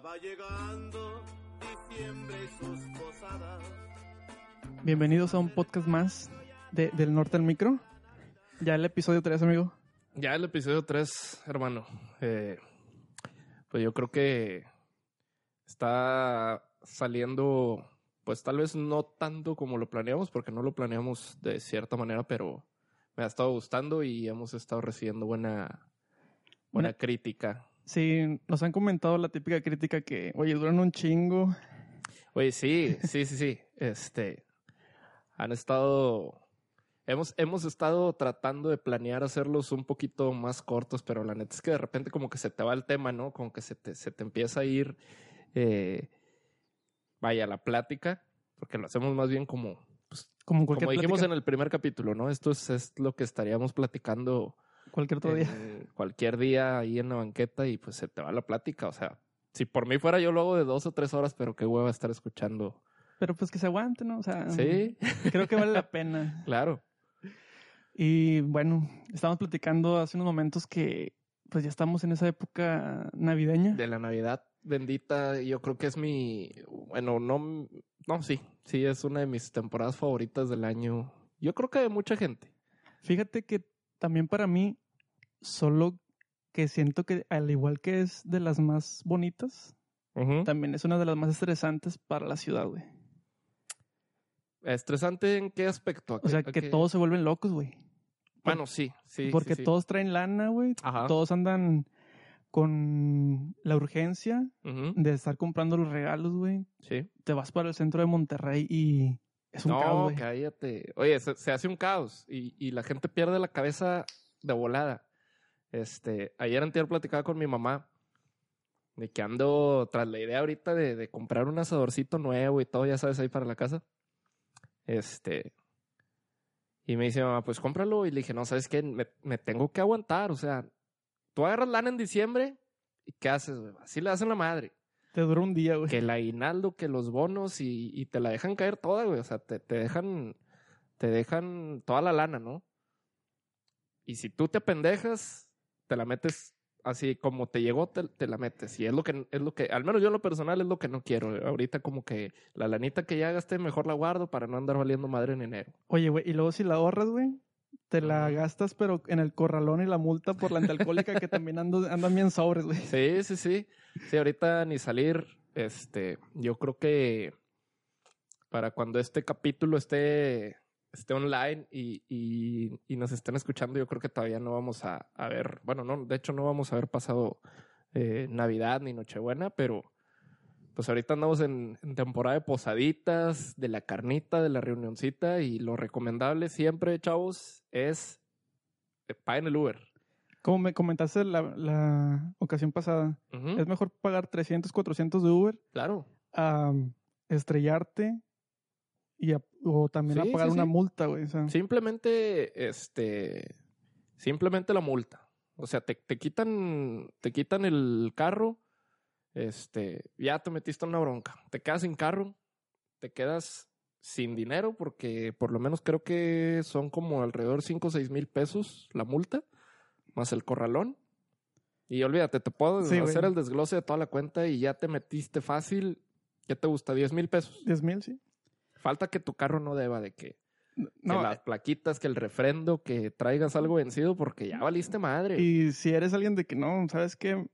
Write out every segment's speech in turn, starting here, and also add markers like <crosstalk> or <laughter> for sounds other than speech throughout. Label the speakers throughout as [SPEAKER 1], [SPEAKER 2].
[SPEAKER 1] Ya va llegando diciembre y sus posadas.
[SPEAKER 2] Bienvenidos a un podcast más de, del Norte al Micro. Ya el episodio 3, amigo.
[SPEAKER 3] Ya el episodio 3, hermano. Eh, pues yo creo que está saliendo, pues tal vez no tanto como lo planeamos, porque no lo planeamos de cierta manera, pero me ha estado gustando y hemos estado recibiendo buena, buena
[SPEAKER 2] Una-
[SPEAKER 3] crítica.
[SPEAKER 2] Sí, nos han comentado la típica crítica que, oye, duran un chingo.
[SPEAKER 3] Oye, sí, sí, sí, sí. <laughs> Este, han estado, hemos, hemos estado tratando de planear hacerlos un poquito más cortos, pero la neta es que de repente como que se te va el tema, ¿no? Como que se te, se te empieza a ir, eh, vaya, la plática, porque lo hacemos más bien como, pues,
[SPEAKER 2] Como
[SPEAKER 3] dijimos
[SPEAKER 2] plática,
[SPEAKER 3] en el primer capítulo, ¿no? Esto es, es lo que estaríamos platicando
[SPEAKER 2] cualquier otro día.
[SPEAKER 3] cualquier día ahí en la banqueta y pues se te va la plática. O sea, si por mí fuera yo lo hago de dos o tres horas, pero qué hueva estar escuchando.
[SPEAKER 2] Pero pues que se aguante, ¿no? O sea,
[SPEAKER 3] Sí,
[SPEAKER 2] creo que vale la <laughs> pena.
[SPEAKER 3] claro.
[SPEAKER 2] Y bueno, estábamos platicando hace unos momentos que pues ya estamos en esa época navideña.
[SPEAKER 3] De la Navidad bendita, yo creo que es mi, bueno, no, no, sí, sí, es una de mis temporadas favoritas del año. Yo creo que de mucha gente.
[SPEAKER 2] Fíjate que también para mí, solo que siento que al igual que es de las más bonitas, también es una de las más estresantes para la ciudad, güey.
[SPEAKER 3] ¿Estresante en qué aspecto? ¿A
[SPEAKER 2] O sea, que todos se vuelven locos, güey.
[SPEAKER 3] Bueno, sí, sí.
[SPEAKER 2] Porque
[SPEAKER 3] sí.
[SPEAKER 2] todos traen lana, güey. Todos andan con la urgencia de estar comprando los regalos, güey.
[SPEAKER 3] Sí.
[SPEAKER 2] Te vas para el centro de Monterrey y es un
[SPEAKER 3] no,
[SPEAKER 2] caos,
[SPEAKER 3] cállate. Oye, se, se hace un caos y, y la gente pierde la cabeza de volada. Este, ayer anterior platicaba con mi mamá de que ando tras la idea ahorita de, de comprar un asadorcito nuevo y todo, ya sabes, ahí para la casa. Este, y me dice mamá, pues cómpralo. Y le dije, no, ¿sabes qué? Me, me tengo que aguantar. O sea, tú agarras lana en diciembre y ¿qué haces? Así le hacen la madre
[SPEAKER 2] Te dura un día, güey.
[SPEAKER 3] que el aguinaldo, que los bonos y, y te la dejan caer toda, güey. O sea, te, te dejan, te dejan toda la lana, ¿no? Y si tú te apendejas, te la metes así como te llegó, te, te la metes. Y es lo que, es lo que, al menos yo en lo personal es lo que no quiero. Ahorita como que la lanita que ya gasté, mejor la guardo para no andar valiendo madre en enero.
[SPEAKER 2] Oye, güey, y luego si la ahorras, güey, te la gastas, pero en el corralón y la multa por la antialcohólica que también ando, <laughs> andan bien sobres, güey.
[SPEAKER 3] Sí, sí, sí. Sí, ahorita ni salir. Este, yo creo que para cuando este capítulo esté, esté online y, y, y nos estén escuchando, yo creo que todavía no vamos a, a ver, bueno, no, de hecho no vamos a haber pasado eh, Navidad ni Nochebuena, pero pues ahorita andamos en, en temporada de posaditas, de la carnita, de la reunioncita y lo recomendable siempre, chavos, es eh, paguen el Uber.
[SPEAKER 2] Como me comentaste la, la ocasión pasada, es mejor pagar 300, 400 de Uber
[SPEAKER 3] Claro.
[SPEAKER 2] a estrellarte y a- o también
[SPEAKER 3] Sí,
[SPEAKER 2] a pagar
[SPEAKER 3] sí,
[SPEAKER 2] una
[SPEAKER 3] sí.
[SPEAKER 2] multa, güey. o sea,
[SPEAKER 3] Simplemente, este, simplemente la multa. O sea, te, te quitan, te quitan el carro, este, ya te metiste en una bronca. Te quedas sin carro, te quedas sin dinero, porque por lo menos creo que son como alrededor 5 o 6 mil pesos la multa, más el corralón. Y olvídate, te puedo
[SPEAKER 2] Sí, güey.
[SPEAKER 3] hacer el desglose de toda la cuenta y ya te metiste fácil. ¿Qué te gusta? 10 mil pesos.
[SPEAKER 2] 10 mil, sí.
[SPEAKER 3] Falta que tu carro no deba de que
[SPEAKER 2] No,
[SPEAKER 3] que las plaquitas, que el refrendo, que traigas algo vencido porque ya valiste madre.
[SPEAKER 2] y si eres alguien de que no, ¿sabes qué?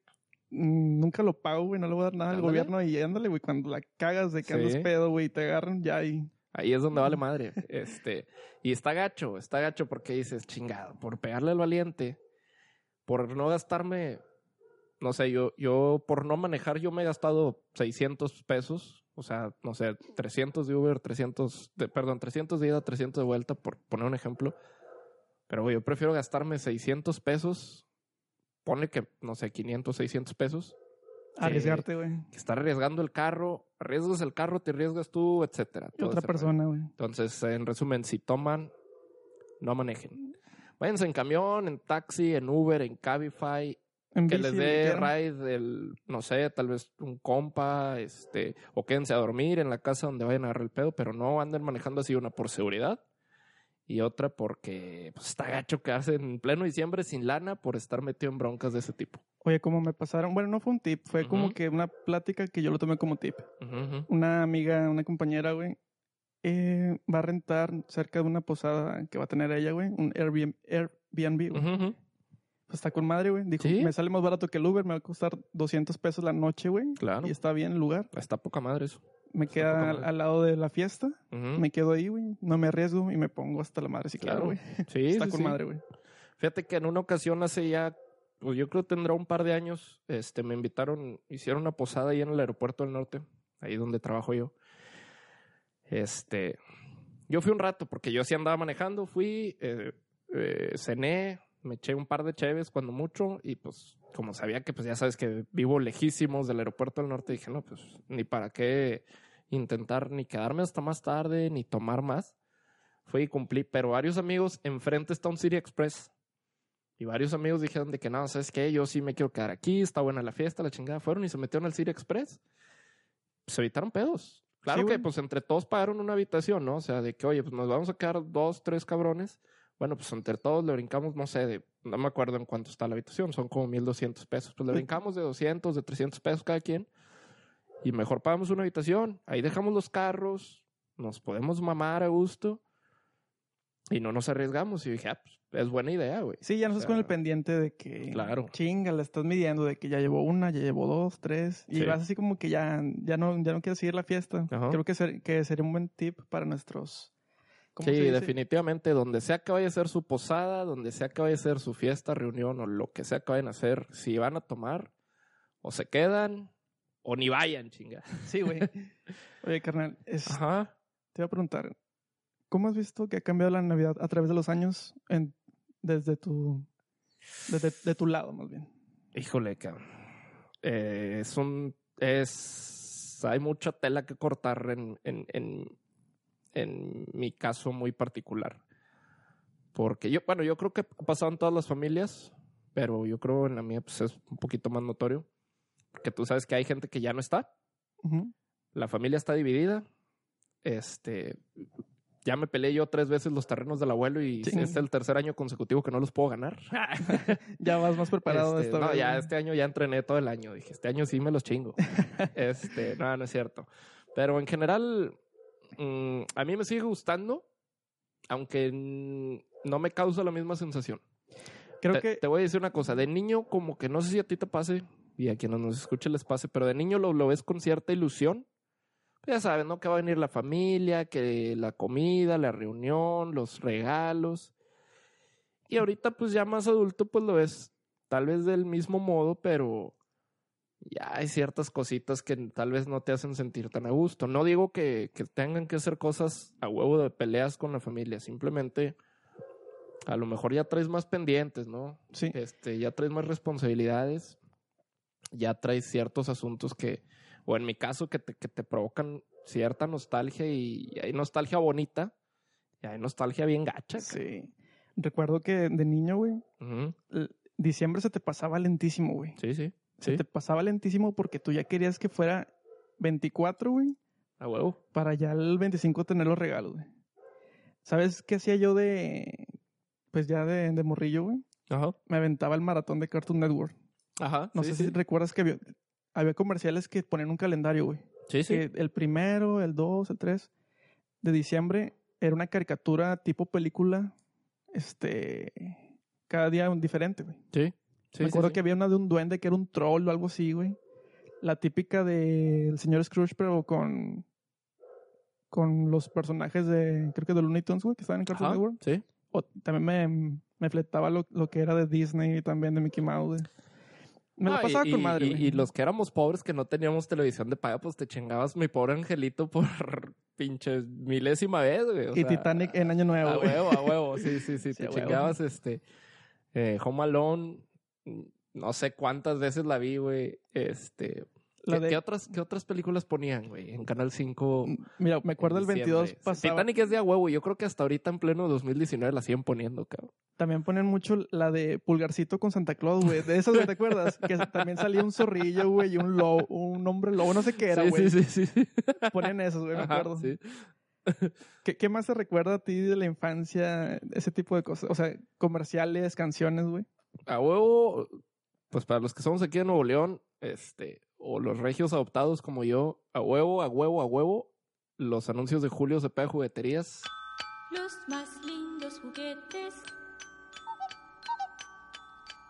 [SPEAKER 2] Mm, Nunca lo pago, güey, no le voy a dar nada al
[SPEAKER 3] Ándale.
[SPEAKER 2] gobierno y ándale, güey, cuando la cagas de que andas
[SPEAKER 3] Sí.
[SPEAKER 2] pedo, güey, te agarran, ya y
[SPEAKER 3] Ahí es donde vale madre. Este, y está gacho, está gacho porque dices, chingado, por pegarle al valiente, por no gastarme, no sé, yo, yo por no manejar, yo me he gastado 600 pesos, o sea, no sé, 300 de Uber, 300, de, perdón, 300 de ida, 300 de vuelta, por poner un ejemplo. Pero güey, yo prefiero gastarme 600 pesos, ponle que, no sé, 500, 600 pesos,
[SPEAKER 2] Arriesgarte, güey.
[SPEAKER 3] que estar arriesgando el carro, arriesgas el carro, te arriesgas tú, etcétera.
[SPEAKER 2] Y otra persona, güey.
[SPEAKER 3] Entonces, en resumen, si toman, no manejen. Váyanse en camión, en taxi, en Uber, en Cabify,
[SPEAKER 2] En
[SPEAKER 3] que les dé ride del, no sé, tal vez un compa, este, o quédense a dormir en la casa donde vayan a agarrar el pedo, pero no anden manejando así una por seguridad y otra porque pues, está gacho quedarse en pleno diciembre sin lana por estar metido en broncas de ese tipo.
[SPEAKER 2] Oye, como me pasaron, bueno, no fue un tip, fue como que una plática que yo lo tomé como tip. Una amiga, una compañera, güey, eh, va a rentar cerca de una posada que va a tener ella, güey, un Airbnb, Airbnb, güey. Pues está con madre, güey. Dijo,
[SPEAKER 3] ¿Sí?
[SPEAKER 2] me sale más barato que el Uber, me va a costar 200 pesos la noche, güey.
[SPEAKER 3] Claro.
[SPEAKER 2] Y está bien el lugar.
[SPEAKER 3] Está poca madre eso.
[SPEAKER 2] Me queda al, lado de la fiesta. Me quedo ahí, güey. No me arriesgo y me pongo hasta la madre, sí, claro, güey. <laughs>
[SPEAKER 3] Sí,
[SPEAKER 2] Está
[SPEAKER 3] sí,
[SPEAKER 2] con
[SPEAKER 3] sí.
[SPEAKER 2] madre, güey.
[SPEAKER 3] Fíjate que en una ocasión hace ya, pues yo creo que tendrá un par de años, este, me invitaron, hicieron una posada ahí en el aeropuerto del norte, ahí donde trabajo yo. Este, yo fui un rato porque yo sí andaba manejando, fui, eh, eh, cené, me eché un par de cheves cuando mucho y pues como sabía que pues ya sabes que vivo lejísimos del aeropuerto del norte, dije no, pues ni para qué intentar ni quedarme hasta más tarde ni tomar más. Fui y cumplí, pero varios amigos, enfrente está un City Express. Y varios amigos dijeron de que no, ¿sabes qué? Yo sí me quiero quedar aquí, está buena la fiesta, la chingada. Fueron y se metieron al City Express. Se evitaron pedos. Claro
[SPEAKER 2] Sí,
[SPEAKER 3] que pues entre todos pagaron una habitación, ¿no? O sea, de que, oye, pues nos vamos a quedar dos, tres cabrones. Bueno, pues entre todos le brincamos, no sé, de, no me acuerdo en cuánto está la habitación, son como 1200 pesos. Pues le brincamos de 200, de 300 pesos cada quien. Y mejor pagamos una habitación. Ahí dejamos los carros, nos podemos mamar a gusto. Y no nos arriesgamos. Y dije, ah, pues es buena idea, güey.
[SPEAKER 2] Sí, ya no
[SPEAKER 3] O
[SPEAKER 2] estás con el pendiente de que.
[SPEAKER 3] Claro.
[SPEAKER 2] Chinga, la estás midiendo de que ya llevo una, ya llevo dos, tres. Y
[SPEAKER 3] Sí.
[SPEAKER 2] vas así como que ya, ya no, ya no quieres seguir la fiesta.
[SPEAKER 3] Ajá.
[SPEAKER 2] Creo que, ser- que sería un buen tip para nuestros. ¿cómo
[SPEAKER 3] Sí, definitivamente. Donde sea que vaya a ser su posada, donde sea que vaya a ser su fiesta, reunión o lo que sea que vayan a hacer, si van a tomar, o se quedan, o ni vayan, chinga.
[SPEAKER 2] Sí, güey. <laughs> Oye, carnal, es-
[SPEAKER 3] Ajá.
[SPEAKER 2] te voy a preguntar. ¿Cómo has visto que ha cambiado la Navidad a través de los años en, desde tu. Desde de tu lado, más bien?
[SPEAKER 3] Híjole, cabrón. Eh, es un. Es. Hay mucha tela que cortar en, en, en, en mi caso muy particular. Porque yo, bueno, yo creo que ha pasado en todas las familias, pero yo creo en la mía pues, es un poquito más notorio. Porque tú sabes que hay gente que ya no está. La familia está dividida. Este. Ya me peleé yo tres veces los terrenos del abuelo y
[SPEAKER 2] Sí.
[SPEAKER 3] es el tercer año consecutivo que no los puedo ganar. <laughs>
[SPEAKER 2] Ya vas más preparado
[SPEAKER 3] Este, no,
[SPEAKER 2] vez,
[SPEAKER 3] ya este año ya entrené todo el año. Dije, este año sí me los chingo. <laughs> este, no, no es cierto. Pero en general, mm, a mí me sigue gustando, aunque no me causa la misma sensación.
[SPEAKER 2] Creo
[SPEAKER 3] te,
[SPEAKER 2] que.
[SPEAKER 3] te voy a decir una cosa. De niño, como que no sé si a ti te pase y a quienes nos escuchen les pase, pero de niño lo, lo ves con cierta ilusión. Ya sabes, ¿no? Que va a venir la familia, que la comida, la reunión, los regalos. Y ahorita, pues ya más adulto, pues lo ves tal vez del mismo modo, pero ya hay ciertas cositas que tal vez no te hacen sentir tan a gusto. No digo que, que tengan que hacer cosas a huevo de peleas con la familia, simplemente a lo mejor ya traes más pendientes, ¿no?
[SPEAKER 2] Sí.
[SPEAKER 3] Este, ya traes más responsabilidades, ya traes ciertos asuntos que, o en mi caso, que te, que te provocan cierta nostalgia y, y hay nostalgia bonita y hay nostalgia bien gacha.
[SPEAKER 2] Sí. Recuerdo que de niño, güey, l- diciembre se te pasaba lentísimo, güey.
[SPEAKER 3] Sí, sí.
[SPEAKER 2] Se
[SPEAKER 3] Sí,
[SPEAKER 2] te pasaba lentísimo porque tú ya querías que fuera 24, güey,
[SPEAKER 3] a huevo.
[SPEAKER 2] para ya el 25 tener los regalos, güey. ¿Sabes qué hacía yo de, pues ya de, de morrillo, güey?
[SPEAKER 3] Ajá.
[SPEAKER 2] Me aventaba el maratón de Cartoon Network.
[SPEAKER 3] Ajá.
[SPEAKER 2] No
[SPEAKER 3] sí,
[SPEAKER 2] sé
[SPEAKER 3] sí.
[SPEAKER 2] si recuerdas que había, había comerciales que ponían un calendario, güey.
[SPEAKER 3] Sí, sí.
[SPEAKER 2] Que el primero, el dos, el tres de diciembre era una caricatura tipo película, este, cada día un diferente, güey.
[SPEAKER 3] Sí. Sí,
[SPEAKER 2] Me
[SPEAKER 3] sí,
[SPEAKER 2] acuerdo
[SPEAKER 3] sí.
[SPEAKER 2] que había una de un duende que era un troll o algo así, güey. La típica del señor Scrooge, pero con con los personajes de, creo que de Looney Tunes, güey, que estaban en Cartoon Network.
[SPEAKER 3] Sí.
[SPEAKER 2] O también me, me fletaba lo, lo que era de Disney y también de Mickey Mouse, güey. Me
[SPEAKER 3] No,
[SPEAKER 2] pasaba
[SPEAKER 3] y,
[SPEAKER 2] con madre,
[SPEAKER 3] y- los que éramos pobres que no teníamos televisión de paga, pues te chingabas mi pobre angelito <laughs> por pinche milésima vez, güey. o
[SPEAKER 2] Y
[SPEAKER 3] sea,
[SPEAKER 2] Titanic en Año Nuevo,
[SPEAKER 3] A huevo, a huevo, sí, sí, sí. <laughs>
[SPEAKER 2] Sí,
[SPEAKER 3] te
[SPEAKER 2] huevo.
[SPEAKER 3] chingabas este. Eh, Home Alone. No sé cuántas veces la vi, güey. Este.
[SPEAKER 2] La
[SPEAKER 3] ¿Qué,
[SPEAKER 2] de-
[SPEAKER 3] qué otras, ¿Qué otras películas ponían, güey? En Canal 5.
[SPEAKER 2] Mira, me acuerdo el
[SPEAKER 3] en
[SPEAKER 2] 22
[SPEAKER 3] diciembre.
[SPEAKER 2] pasaba.
[SPEAKER 3] Titanic es de a huevo. Yo creo que hasta ahorita en pleno 2019 la siguen poniendo, cabrón.
[SPEAKER 2] También ponen mucho la de Pulgarcito con Santa Claus, güey. De esas, ¿te acuerdas? Que también salía un zorrillo, güey, y un lobo, un hombre lobo, no sé qué era, güey.
[SPEAKER 3] sí, sí, sí.
[SPEAKER 2] Ponen esos, güey, me
[SPEAKER 3] Ajá,
[SPEAKER 2] acuerdo.
[SPEAKER 3] sí.
[SPEAKER 2] ¿Qué, qué más te recuerda a ti de la infancia? Ese tipo de cosas. O sea, comerciales, canciones, güey.
[SPEAKER 3] A huevo, pues para los que somos aquí de Nuevo León, este, o los regios adoptados como yo, a huevo, a huevo, a huevo, los anuncios de Julio Cepeda Jugueterías.
[SPEAKER 4] Los más lindos juguetes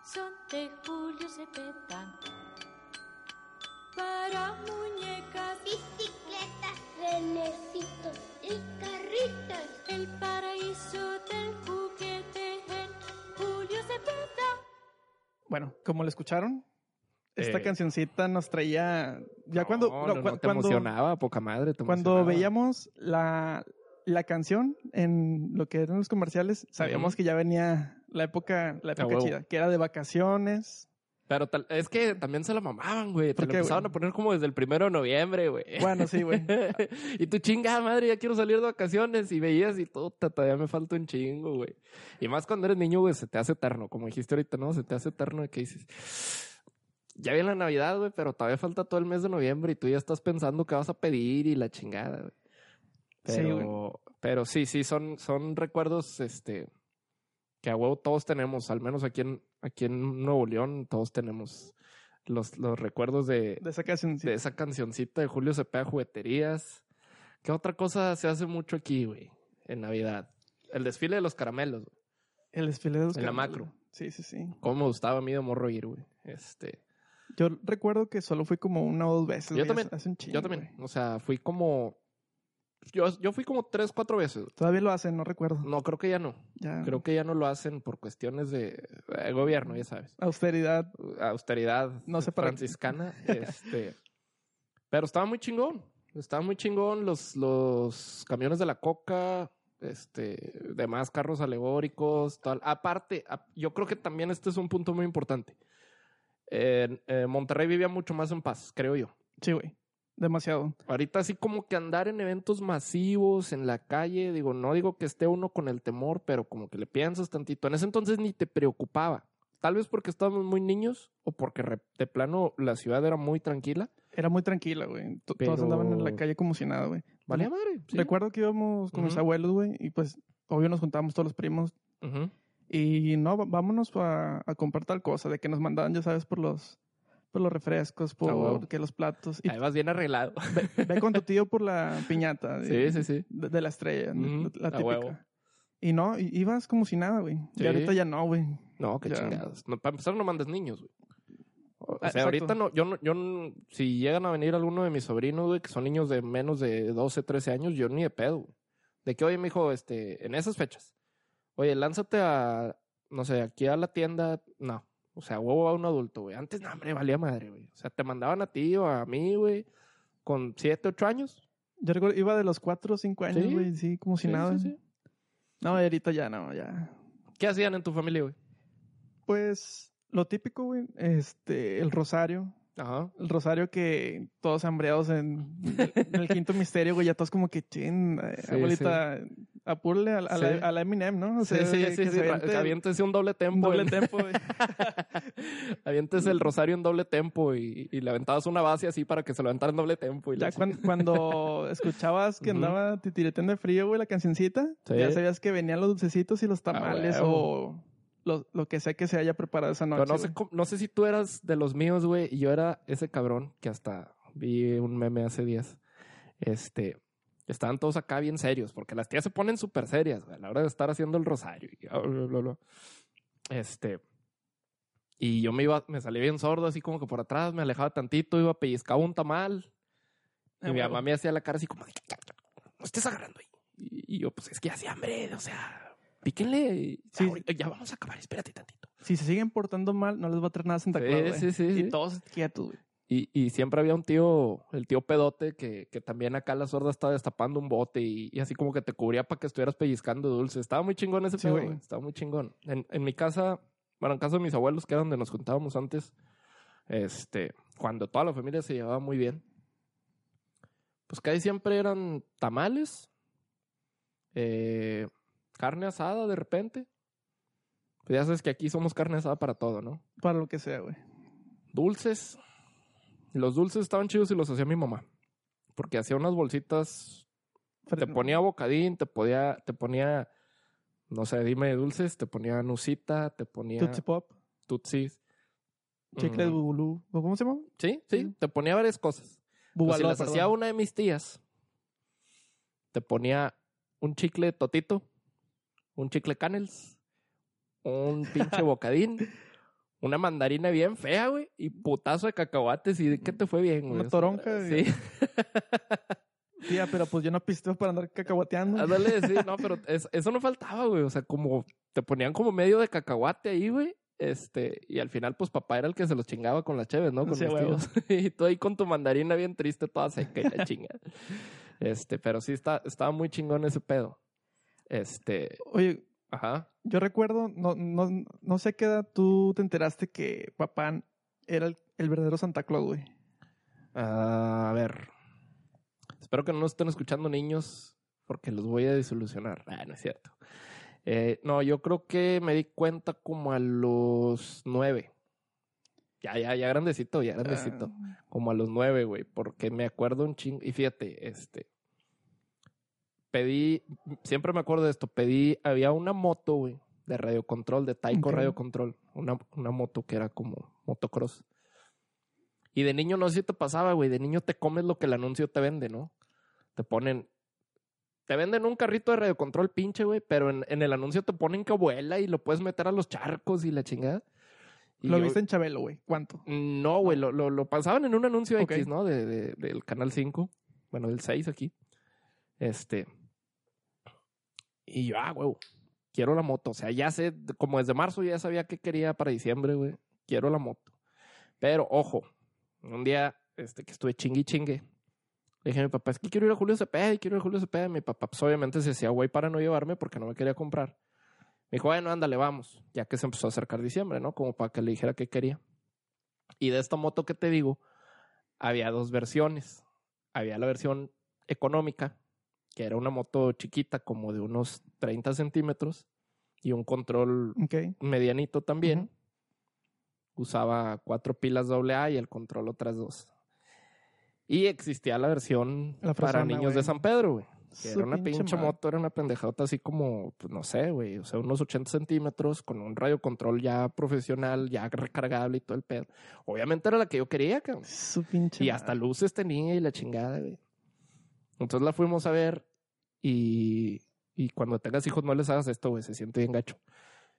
[SPEAKER 4] son de Julio Cepeda. Para muñecas,
[SPEAKER 5] bicicletas, renecitos y carritos.
[SPEAKER 4] el paraíso del juguete en Julio Cepeda.
[SPEAKER 2] Bueno, como lo escucharon, esta
[SPEAKER 3] Eh.
[SPEAKER 2] cancioncita nos traía. Ya
[SPEAKER 3] No,
[SPEAKER 2] cuando.
[SPEAKER 3] no,
[SPEAKER 2] no,
[SPEAKER 3] no,
[SPEAKER 2] cu-
[SPEAKER 3] te
[SPEAKER 2] cuando,
[SPEAKER 3] emocionaba, poca madre. te
[SPEAKER 2] cuando
[SPEAKER 3] emocionaba.
[SPEAKER 2] veíamos la, la canción en lo que eran los comerciales, sabíamos que ya venía la época, la época chida, que era de vacaciones.
[SPEAKER 3] Pero tal- es que también se la mamaban, güey. Te
[SPEAKER 2] ¿Por
[SPEAKER 3] la
[SPEAKER 2] qué,
[SPEAKER 3] empezaban a poner como desde el primero de noviembre, güey.
[SPEAKER 2] Bueno, sí, güey. <laughs>
[SPEAKER 3] y tu chingada madre, ya quiero salir de vacaciones. Y veías y todo, todavía me falta un chingo, güey. Y más cuando eres niño, güey, se te hace eterno. Como dijiste ahorita, ¿no? Se te hace eterno de que dices. Ya viene la Navidad, güey, pero todavía falta todo el mes de noviembre y tú ya estás pensando qué vas a pedir y la chingada, güey.
[SPEAKER 2] Sí,
[SPEAKER 3] Pero, pero sí, sí, son, son recuerdos, este, que a huevo todos tenemos, al menos aquí en, aquí en Nuevo León, todos tenemos los, los recuerdos de,
[SPEAKER 2] De esa canción.
[SPEAKER 3] de esa cancioncita de Julio Cepeda Jugueterías. ¿Qué otra cosa se hace mucho aquí, güey? En Navidad. El desfile de los caramelos. güey.
[SPEAKER 2] El desfile de los
[SPEAKER 3] En la
[SPEAKER 2] caramelos.
[SPEAKER 3] macro.
[SPEAKER 2] Sí, sí, sí.
[SPEAKER 3] ¿Cómo me gustaba a mí de morro ir, güey? Este,
[SPEAKER 2] Yo recuerdo que solo fui como una o dos veces.
[SPEAKER 3] Yo
[SPEAKER 2] güey,
[SPEAKER 3] también,
[SPEAKER 2] hace- hace un chingo,
[SPEAKER 3] yo también.
[SPEAKER 2] güey.
[SPEAKER 3] O sea, fui como... Yo, yo fui como tres, cuatro veces.
[SPEAKER 2] Todavía lo hacen, no recuerdo.
[SPEAKER 3] No, creo que ya no.
[SPEAKER 2] Ya.
[SPEAKER 3] Creo que ya no lo hacen por cuestiones de, de gobierno, ya sabes.
[SPEAKER 2] Austeridad.
[SPEAKER 3] Austeridad
[SPEAKER 2] No sé para
[SPEAKER 3] franciscana. este, pero estaba muy chingón. Estaba muy chingón los, los camiones de la coca, este, demás carros alegóricos, tal. Aparte, a- yo creo que también este es un punto muy importante. Monterrey vivía mucho más en paz, creo yo.
[SPEAKER 2] Sí, güey. Demasiado.
[SPEAKER 3] Ahorita así como que andar en eventos masivos en la calle, digo, no digo que esté uno con el temor, pero como que le piensas tantito. En ese entonces ni te preocupaba. Tal vez porque estábamos muy niños o porque de plano la ciudad era muy tranquila.
[SPEAKER 2] Era muy tranquila, güey.
[SPEAKER 3] Pero-
[SPEAKER 2] Todos andaban en la calle como si nada, güey.
[SPEAKER 3] Vale madre. sí.
[SPEAKER 2] Recuerdo que íbamos con mis abuelos, güey, y pues obvio nos juntábamos todos los primos.
[SPEAKER 3] Ujú.
[SPEAKER 2] Y no, vámonos a, a comprar tal cosa, de que nos mandaban, ya sabes, por los, por los refrescos, por
[SPEAKER 3] huevo.
[SPEAKER 2] que los platos. Y
[SPEAKER 3] vas bien arreglado.
[SPEAKER 2] ve con tu tío por la piñata de,
[SPEAKER 3] Sí, sí, sí.
[SPEAKER 2] de, de la estrella, la típica.
[SPEAKER 3] huevo.
[SPEAKER 2] Y no, ibas como si nada, güey.
[SPEAKER 3] Sí.
[SPEAKER 2] Y ahorita ya no, güey.
[SPEAKER 3] No, qué
[SPEAKER 2] Ya.
[SPEAKER 3] chingados. No, para empezar, no mandes niños, güey. O
[SPEAKER 2] Ah,
[SPEAKER 3] sea,
[SPEAKER 2] exacto.
[SPEAKER 3] ahorita no, yo no, yo no- si llegan a venir alguno de mis sobrinos, güey, que son niños de menos de 12, 13 años, yo ni de pedo, güey. De que, oye, mijo, este, en esas fechas, oye, lánzate a, no sé, aquí a la tienda, no. O sea, huevo a un adulto, güey. Antes, no, hombre, valía madre, güey. O sea, te mandaban a ti o a mí, güey, con 7, 8 años.
[SPEAKER 2] Yo recuerdo, iba de los 4 o 5 años, güey, sí, como si
[SPEAKER 3] Sí,
[SPEAKER 2] nada.
[SPEAKER 3] sí.
[SPEAKER 2] No, ahorita ya no, ya.
[SPEAKER 3] ¿Qué hacían en tu familia, güey?
[SPEAKER 2] Pues lo típico, güey, este, el rosario.
[SPEAKER 3] Ajá.
[SPEAKER 2] El rosario que todos hambreados en, en el quinto misterio, güey, ya todos como que, chin, eh,
[SPEAKER 3] Sí,
[SPEAKER 2] abuelita, apúrele a, a,
[SPEAKER 3] Sí.
[SPEAKER 2] la, a la Eminem, ¿no? O
[SPEAKER 3] Sí,
[SPEAKER 2] sea,
[SPEAKER 3] sí, sí, sí.
[SPEAKER 2] aviente
[SPEAKER 3] Aviéntese un doble tempo.
[SPEAKER 2] doble tempo, güey. <laughs>
[SPEAKER 3] Avientes el rosario en doble tempo y, y le aventabas una base así para que se lo aventara en doble tempo. Y
[SPEAKER 2] Ya cuando escuchabas que andaba titireteando de frío, güey, la cancioncita,
[SPEAKER 3] Sí.
[SPEAKER 2] ya sabías que venían los dulcecitos y los tamales
[SPEAKER 3] huevo.
[SPEAKER 2] o lo, lo que sea que se haya preparado esa noche.
[SPEAKER 3] Pero no sé, no sé si tú eras de los míos, güey, y yo era ese cabrón que hasta vi un meme hace días. Este, estaban todos acá bien serios, porque las tías se ponen súper serias, güey, a la hora de estar haciendo el rosario. Y, bla, bla, bla. Este, y yo me iba, me salí bien sordo, así como que por atrás, me alejaba tantito, iba a pellizcar un tamal. Y
[SPEAKER 2] Ah,
[SPEAKER 3] mi mamá me hacía la cara así como, de, "Ya, ya, no estés agarrando ahí. Y, y yo, pues es que hacía hambre, o sea, píquenle.
[SPEAKER 2] Sí.
[SPEAKER 3] ahorita- ya vamos a acabar, espérate tantito.
[SPEAKER 2] si se siguen portando mal, no les va a traer nada Santa Claus.
[SPEAKER 3] Sí, sí, sí,
[SPEAKER 2] Y todos quietos, güey.
[SPEAKER 3] Y, y siempre había un tío, el tío pedote, que, que también acá a la sorda estaba destapando un bote y, y así como que te cubría para que estuvieras pellizcando dulce. Estaba muy chingón ese pedo,
[SPEAKER 2] güey.
[SPEAKER 3] güey. Estaba muy chingón. En, en mi casa, bueno, en casa de mis abuelos, que era donde nos juntábamos antes, este, cuando toda la familia se llevaba muy bien, pues casi siempre eran tamales, eh, carne asada de repente. Pues ya sabes que aquí somos carne asada para todo, ¿no?
[SPEAKER 2] Para lo que sea, güey.
[SPEAKER 3] dulces. Los dulces estaban chidos y los hacía mi mamá. Porque hacía unas bolsitas, te ponía bocadín, te podía, te ponía, no sé, dime dulces, te ponía nusita, te ponía
[SPEAKER 2] Tootsie Pop,
[SPEAKER 3] tutsis.
[SPEAKER 2] chicle
[SPEAKER 3] Mm,
[SPEAKER 2] Bubulú. ¿o ¿Cómo se llama?
[SPEAKER 3] Sí, sí, te ponía varias cosas. Pues si
[SPEAKER 2] Bubaló,
[SPEAKER 3] las hacía una de mis tías, te ponía un chicle totito, un chicle canels, un pinche bocadín, <laughs> una mandarina bien fea, güey, y putazo de cacahuates. ¿Y qué te fue bien, güey?
[SPEAKER 2] Una toronja,
[SPEAKER 3] Sí.
[SPEAKER 2] Tía, pero pues yo no pisteo para andar cacahuateando.
[SPEAKER 3] Ándale, sí, <laughs> no, pero es- eso no faltaba, güey. O sea, como te ponían como medio de cacahuate ahí, güey. Este, y al final, pues papá era el que se los chingaba con las cheves, ¿no? Con
[SPEAKER 2] Sí, huevo.
[SPEAKER 3] tíos. <laughs> y tú ahí con tu mandarina bien triste, toda seca y la chinga. Este, pero sí está, estaba muy chingón ese pedo. Este,
[SPEAKER 2] Oye,
[SPEAKER 3] ajá.
[SPEAKER 2] yo recuerdo, no, no, no sé qué edad tú te enteraste que papá era el, el verdadero Santa Claus, güey.
[SPEAKER 3] Ah, a ver. Espero que no nos estén escuchando niños, porque los voy a desilusionar. Ah, no es cierto. Eh, no, yo creo que me di cuenta como a los nueve. Ya, ya, ya grandecito, ya grandecito.
[SPEAKER 2] Ah,
[SPEAKER 3] Como a los nueve, güey, porque me acuerdo un chingo. Y fíjate, este. Pedí, siempre me acuerdo de esto, pedí, había una moto, güey, de radiocontrol, de Taiko
[SPEAKER 2] Ok.
[SPEAKER 3] radiocontrol. Una, una moto que era como motocross. Y de niño no sé si te pasaba, güey, de niño te comes lo que el anuncio te vende, ¿no? Te ponen, te venden un carrito de radiocontrol pinche, güey, pero en, en el anuncio te ponen que vuela y lo puedes meter a los charcos y la chingada. Y
[SPEAKER 2] Lo
[SPEAKER 3] yo-
[SPEAKER 2] viste en Chabelo, güey. ¿Cuánto?
[SPEAKER 3] no, güey, lo, lo, lo pasaban en un anuncio
[SPEAKER 2] Ok.
[SPEAKER 3] X, ¿no? De, de- del canal 5. Bueno, del 6 aquí. Este. Y yo, ah, güey, quiero la moto. O sea, ya sé, como desde marzo ya sabía que quería para diciembre, güey. Quiero la moto. Pero, ojo, un día este, que estuve chingue y chingue, le dije a mi papá, es que quiero ir a Julio Cepeda y quiero ir a Julio Cepeda. Mi papá, pues obviamente se decía, güey, para no llevarme porque no me quería comprar. Me dijo, bueno, ándale, vamos. Ya que se empezó a acercar diciembre, ¿no? Como para que le dijera que quería. Y de esta moto que te digo, había dos versiones. Había la versión económica, que era una moto chiquita, como de unos 30 centímetros, y un control medianito también. Usaba cuatro pilas AA y el control otras dos. Y existía la versión
[SPEAKER 2] La
[SPEAKER 3] para niños de. San Pedro, güey. Que era una pinche
[SPEAKER 2] madre.
[SPEAKER 3] moto, era una pendejota así como, pues no sé, güey, o sea, unos 80 centímetros con un radio control ya profesional, ya recargable y todo el pedo. Obviamente era la que yo quería, cabrón.
[SPEAKER 2] Su pinche
[SPEAKER 3] Y hasta luces tenía y la chingada, güey. Entonces la fuimos a ver y, y cuando tengas hijos no les hagas esto, güey, se siente bien gacho.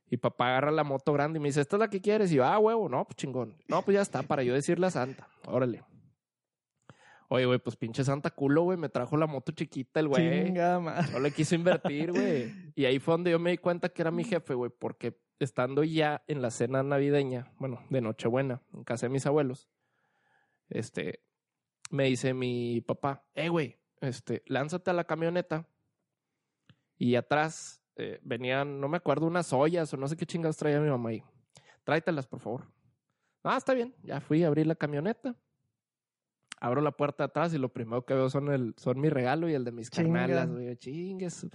[SPEAKER 3] Y papá agarra la moto grande y me dice, ¿esta es la que quieres? Y yo, ah, huevo, no, pues chingón. No, pues ya está, para yo decirle a Santa. Órale. Oye, güey, pues pinche Santa culo, güey, me trajo la moto chiquita el güey. No le quiso invertir, güey. Y ahí fue donde yo me di cuenta que era mi jefe, güey, porque estando ya en la cena navideña, bueno, de Nochebuena, en casa de mis abuelos, este, me dice mi papá, eh, güey, este, lánzate a la camioneta. Y atrás eh, venían, no me acuerdo, unas ollas o no sé qué chingados traía mi mamá ahí. Tráetelas, por favor. Ah, está bien. Ya fui a abrir la camioneta. Abro la puerta atrás y lo primero que veo son, el, son mi regalo y el de mis carnalas, güey. Chingues.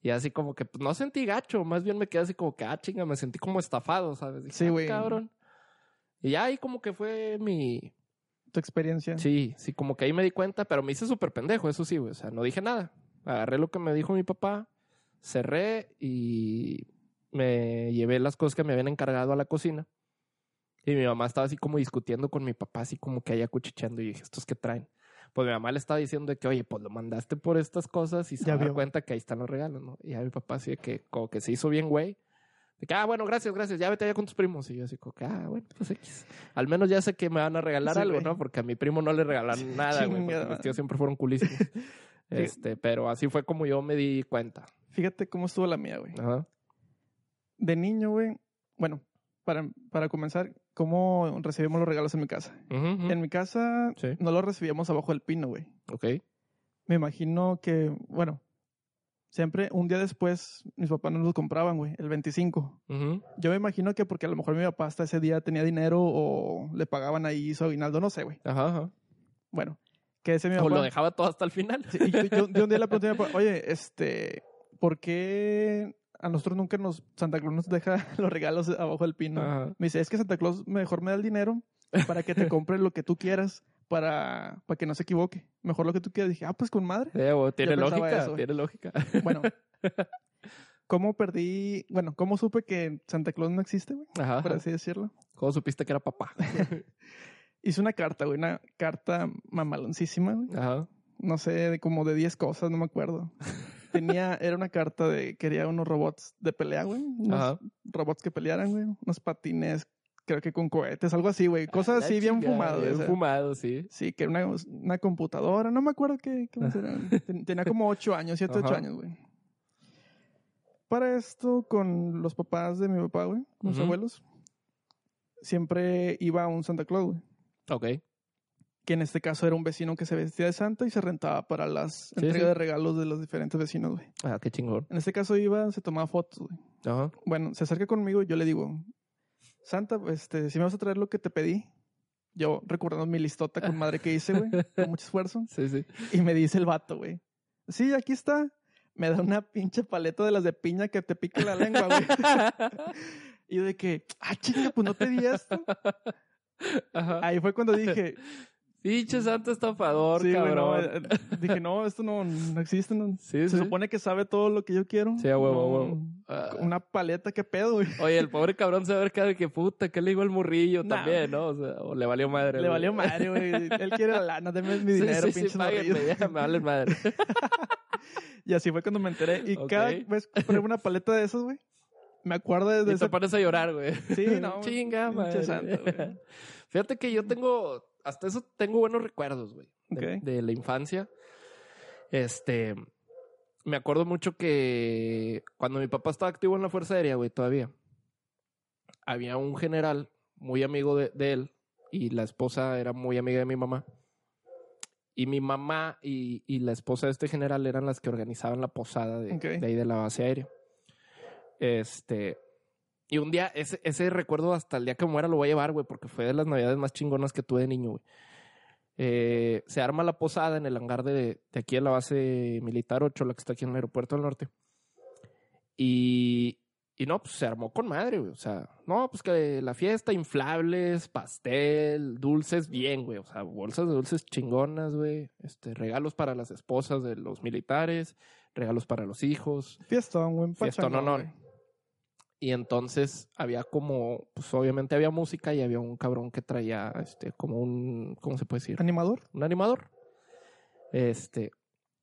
[SPEAKER 3] Y así como que pues, no sentí gacho, más bien me quedé así como que, ah, chinga, me sentí como estafado, ¿sabes? Dije,
[SPEAKER 2] Sí,
[SPEAKER 3] "Ah,
[SPEAKER 2] güey.
[SPEAKER 3] cabrón. Y ya ahí como que fue mi...
[SPEAKER 2] Tu experiencia.
[SPEAKER 3] Sí, sí, como que ahí me di cuenta, pero me hice súper pendejo, eso sí, güey. O sea, no dije nada. Agarré lo que me dijo mi papá, cerré y me llevé las cosas que me habían encargado a la cocina. Y mi mamá estaba así como discutiendo con mi papá, así como que ahí acuchicheando. Y dije, ¿estos qué traen? Pues mi mamá le estaba diciendo de que, oye, pues lo mandaste por estas cosas y se
[SPEAKER 2] Ya
[SPEAKER 3] a
[SPEAKER 2] vio.
[SPEAKER 3] cuenta que ahí están los regalos, ¿no? Y ya mi papá así de que, como que se hizo bien, güey. De que, ah, bueno, gracias, gracias, ya vete allá con tus primos. Y yo así como que, ah, bueno, pues X. Al menos ya sé que me van a regalar
[SPEAKER 2] Sí,
[SPEAKER 3] algo,
[SPEAKER 2] güey.
[SPEAKER 3] ¿no? Porque a mi primo no le regalaron nada, güey. Porque mis tíos siempre fueron culísimos. <laughs> Este, pero así fue como yo me di cuenta.
[SPEAKER 2] Fíjate cómo estuvo la mía, güey.
[SPEAKER 3] Ajá.
[SPEAKER 2] De niño, güey. Bueno, para, para comenzar, ¿cómo recibimos los regalos en mi casa? En mi casa
[SPEAKER 3] Sí.
[SPEAKER 2] no los recibíamos abajo del pino, güey.
[SPEAKER 3] Ok.
[SPEAKER 2] Me imagino que, bueno, siempre un día después mis papás nos los compraban, güey, el 25.
[SPEAKER 3] Ujú.
[SPEAKER 2] Yo me imagino que porque a lo mejor mi papá hasta ese día tenía dinero o le pagaban ahí su aguinaldo, no sé, güey.
[SPEAKER 3] Ajá, ajá.
[SPEAKER 2] Bueno, que ese mi
[SPEAKER 3] O
[SPEAKER 2] papá...
[SPEAKER 3] lo dejaba todo hasta el final.
[SPEAKER 2] Sí, y yo, yo- yo un día le pregunté a mi papá, oye, <laughs> este, ¿por qué a nosotros nunca nos, Santa Claus nos deja <laughs> los regalos abajo del pino?
[SPEAKER 3] Ajá.
[SPEAKER 2] Me dice, es que Santa Claus mejor me da el dinero para que te <laughs> compre lo que tú quieras para, para que no se equivoque. Mejor lo que tú quieras. Dije, ah, pues con madre.
[SPEAKER 3] Sí, güey, tiene lógica,
[SPEAKER 2] eso,
[SPEAKER 3] tiene lógica.
[SPEAKER 2] Bueno, <laughs> ¿cómo perdí, bueno, cómo supe que Santa Claus no existe, güey?
[SPEAKER 3] Ajá.
[SPEAKER 2] Por así decirlo.
[SPEAKER 3] ¿Cómo supiste que era papá? <laughs>
[SPEAKER 2] Hice una carta, güey, una carta mamaloncísima, güey.
[SPEAKER 3] Ajá.
[SPEAKER 2] no sé, de como de 10 cosas, no me acuerdo. Tenía, <laughs> era una carta de, quería unos robots de pelea, güey. Unos
[SPEAKER 3] Ajá.
[SPEAKER 2] robots que pelearan, güey. Unos patines, creo que con cohetes, algo así, güey. Cosas
[SPEAKER 3] La
[SPEAKER 2] así bien
[SPEAKER 3] chingada,
[SPEAKER 2] fumadas.
[SPEAKER 3] Bien
[SPEAKER 2] o sea.
[SPEAKER 3] fumado, sí.
[SPEAKER 2] Sí, que era una, una computadora, no me acuerdo qué, qué más era. <laughs> Ten- Tenía como 8 años, 7, 8
[SPEAKER 3] Ajá.
[SPEAKER 2] años, güey. Para esto, con los papás de mi papá, güey, con
[SPEAKER 3] Ujú.
[SPEAKER 2] abuelos, siempre iba a un Santa Claus, güey.
[SPEAKER 3] Ok.
[SPEAKER 2] Que en este caso era un vecino que se vestía de Santa y se rentaba para las
[SPEAKER 3] Sí,
[SPEAKER 2] entregas
[SPEAKER 3] sí.
[SPEAKER 2] de regalos de los diferentes vecinos, güey.
[SPEAKER 3] Ah, qué chingón.
[SPEAKER 2] En este caso iba, se tomaba fotos, güey.
[SPEAKER 3] Ajá.
[SPEAKER 2] Bueno, se acerca conmigo y yo le digo, Santa, este, si me vas a traer lo que te pedí. Yo recordando mi listota con madre que hice, güey, <laughs> con mucho esfuerzo.
[SPEAKER 3] Sí, sí.
[SPEAKER 2] Y me dice el vato, güey. Sí, aquí está. Me da una pinche paleta de las de piña que te pica la lengua, güey. <laughs> y de que, ah, chinga, pues no te di esto.
[SPEAKER 3] Ajá.
[SPEAKER 2] Ahí fue cuando dije,
[SPEAKER 3] Pinche santo estafador,
[SPEAKER 2] sí, no,
[SPEAKER 3] cabrón.
[SPEAKER 2] eh, dije, no, esto no, no existe. no.
[SPEAKER 3] Sí,
[SPEAKER 2] Se
[SPEAKER 3] sí.
[SPEAKER 2] supone que sabe todo lo que yo quiero.
[SPEAKER 3] Sí, a huevo, huevo. Ah.
[SPEAKER 2] Una paleta, qué pedo, güey.
[SPEAKER 3] Oye, el pobre cabrón se va a ver cada vez que puta, ¿qué le digo al morrillo
[SPEAKER 2] Nah.
[SPEAKER 3] también, no? O sea, o le valió madre.
[SPEAKER 2] Le
[SPEAKER 3] güey.
[SPEAKER 2] valió madre, güey. Él quiere la lana, deme mi <laughs> dinero, pinches
[SPEAKER 3] páguenme, ya, me vale madre. <laughs>
[SPEAKER 2] Y así fue cuando me enteré. Y cada vez que pruebo una paleta de esas, güey, me acuerdo de
[SPEAKER 3] Y te
[SPEAKER 2] ese...
[SPEAKER 3] pones a llorar, güey.
[SPEAKER 2] Sí, no, <laughs>
[SPEAKER 3] Chinga,
[SPEAKER 2] pinche
[SPEAKER 3] madre.
[SPEAKER 2] santo, güey.
[SPEAKER 3] Fíjate que yo tengo, hasta eso tengo buenos recuerdos, güey. De,
[SPEAKER 2] Ok.
[SPEAKER 3] de la infancia. Este, me acuerdo mucho que cuando mi papá estaba activo en la Fuerza Aérea, güey, todavía, había un general muy amigo de, de él y la esposa era muy amiga de mi mamá. Y mi mamá y, y la esposa de este general eran las que organizaban la posada de, de ahí de la base aérea. Este, y un día, ese, ese recuerdo hasta el día que muera lo voy a llevar, güey, porque fue de las navidades más chingonas que tuve de niño, güey. Eh, se arma la posada en el hangar de, de aquí de la base militar 8, la que está aquí en el aeropuerto del norte. Y, y no, pues se armó con madre, güey. O sea, no, pues que la fiesta, inflables, pastel, dulces, bien, güey. O sea, bolsas de dulces chingonas, güey. Este, regalos para las esposas de los militares, regalos para los hijos.
[SPEAKER 2] Fiestón, güey. Pachangón,
[SPEAKER 3] no, no.
[SPEAKER 2] güey.
[SPEAKER 3] Y entonces había como, pues obviamente había música y había un cabrón que traía, este, como un, ¿cómo se puede decir?
[SPEAKER 2] ¿Animador?
[SPEAKER 3] Un animador. Este,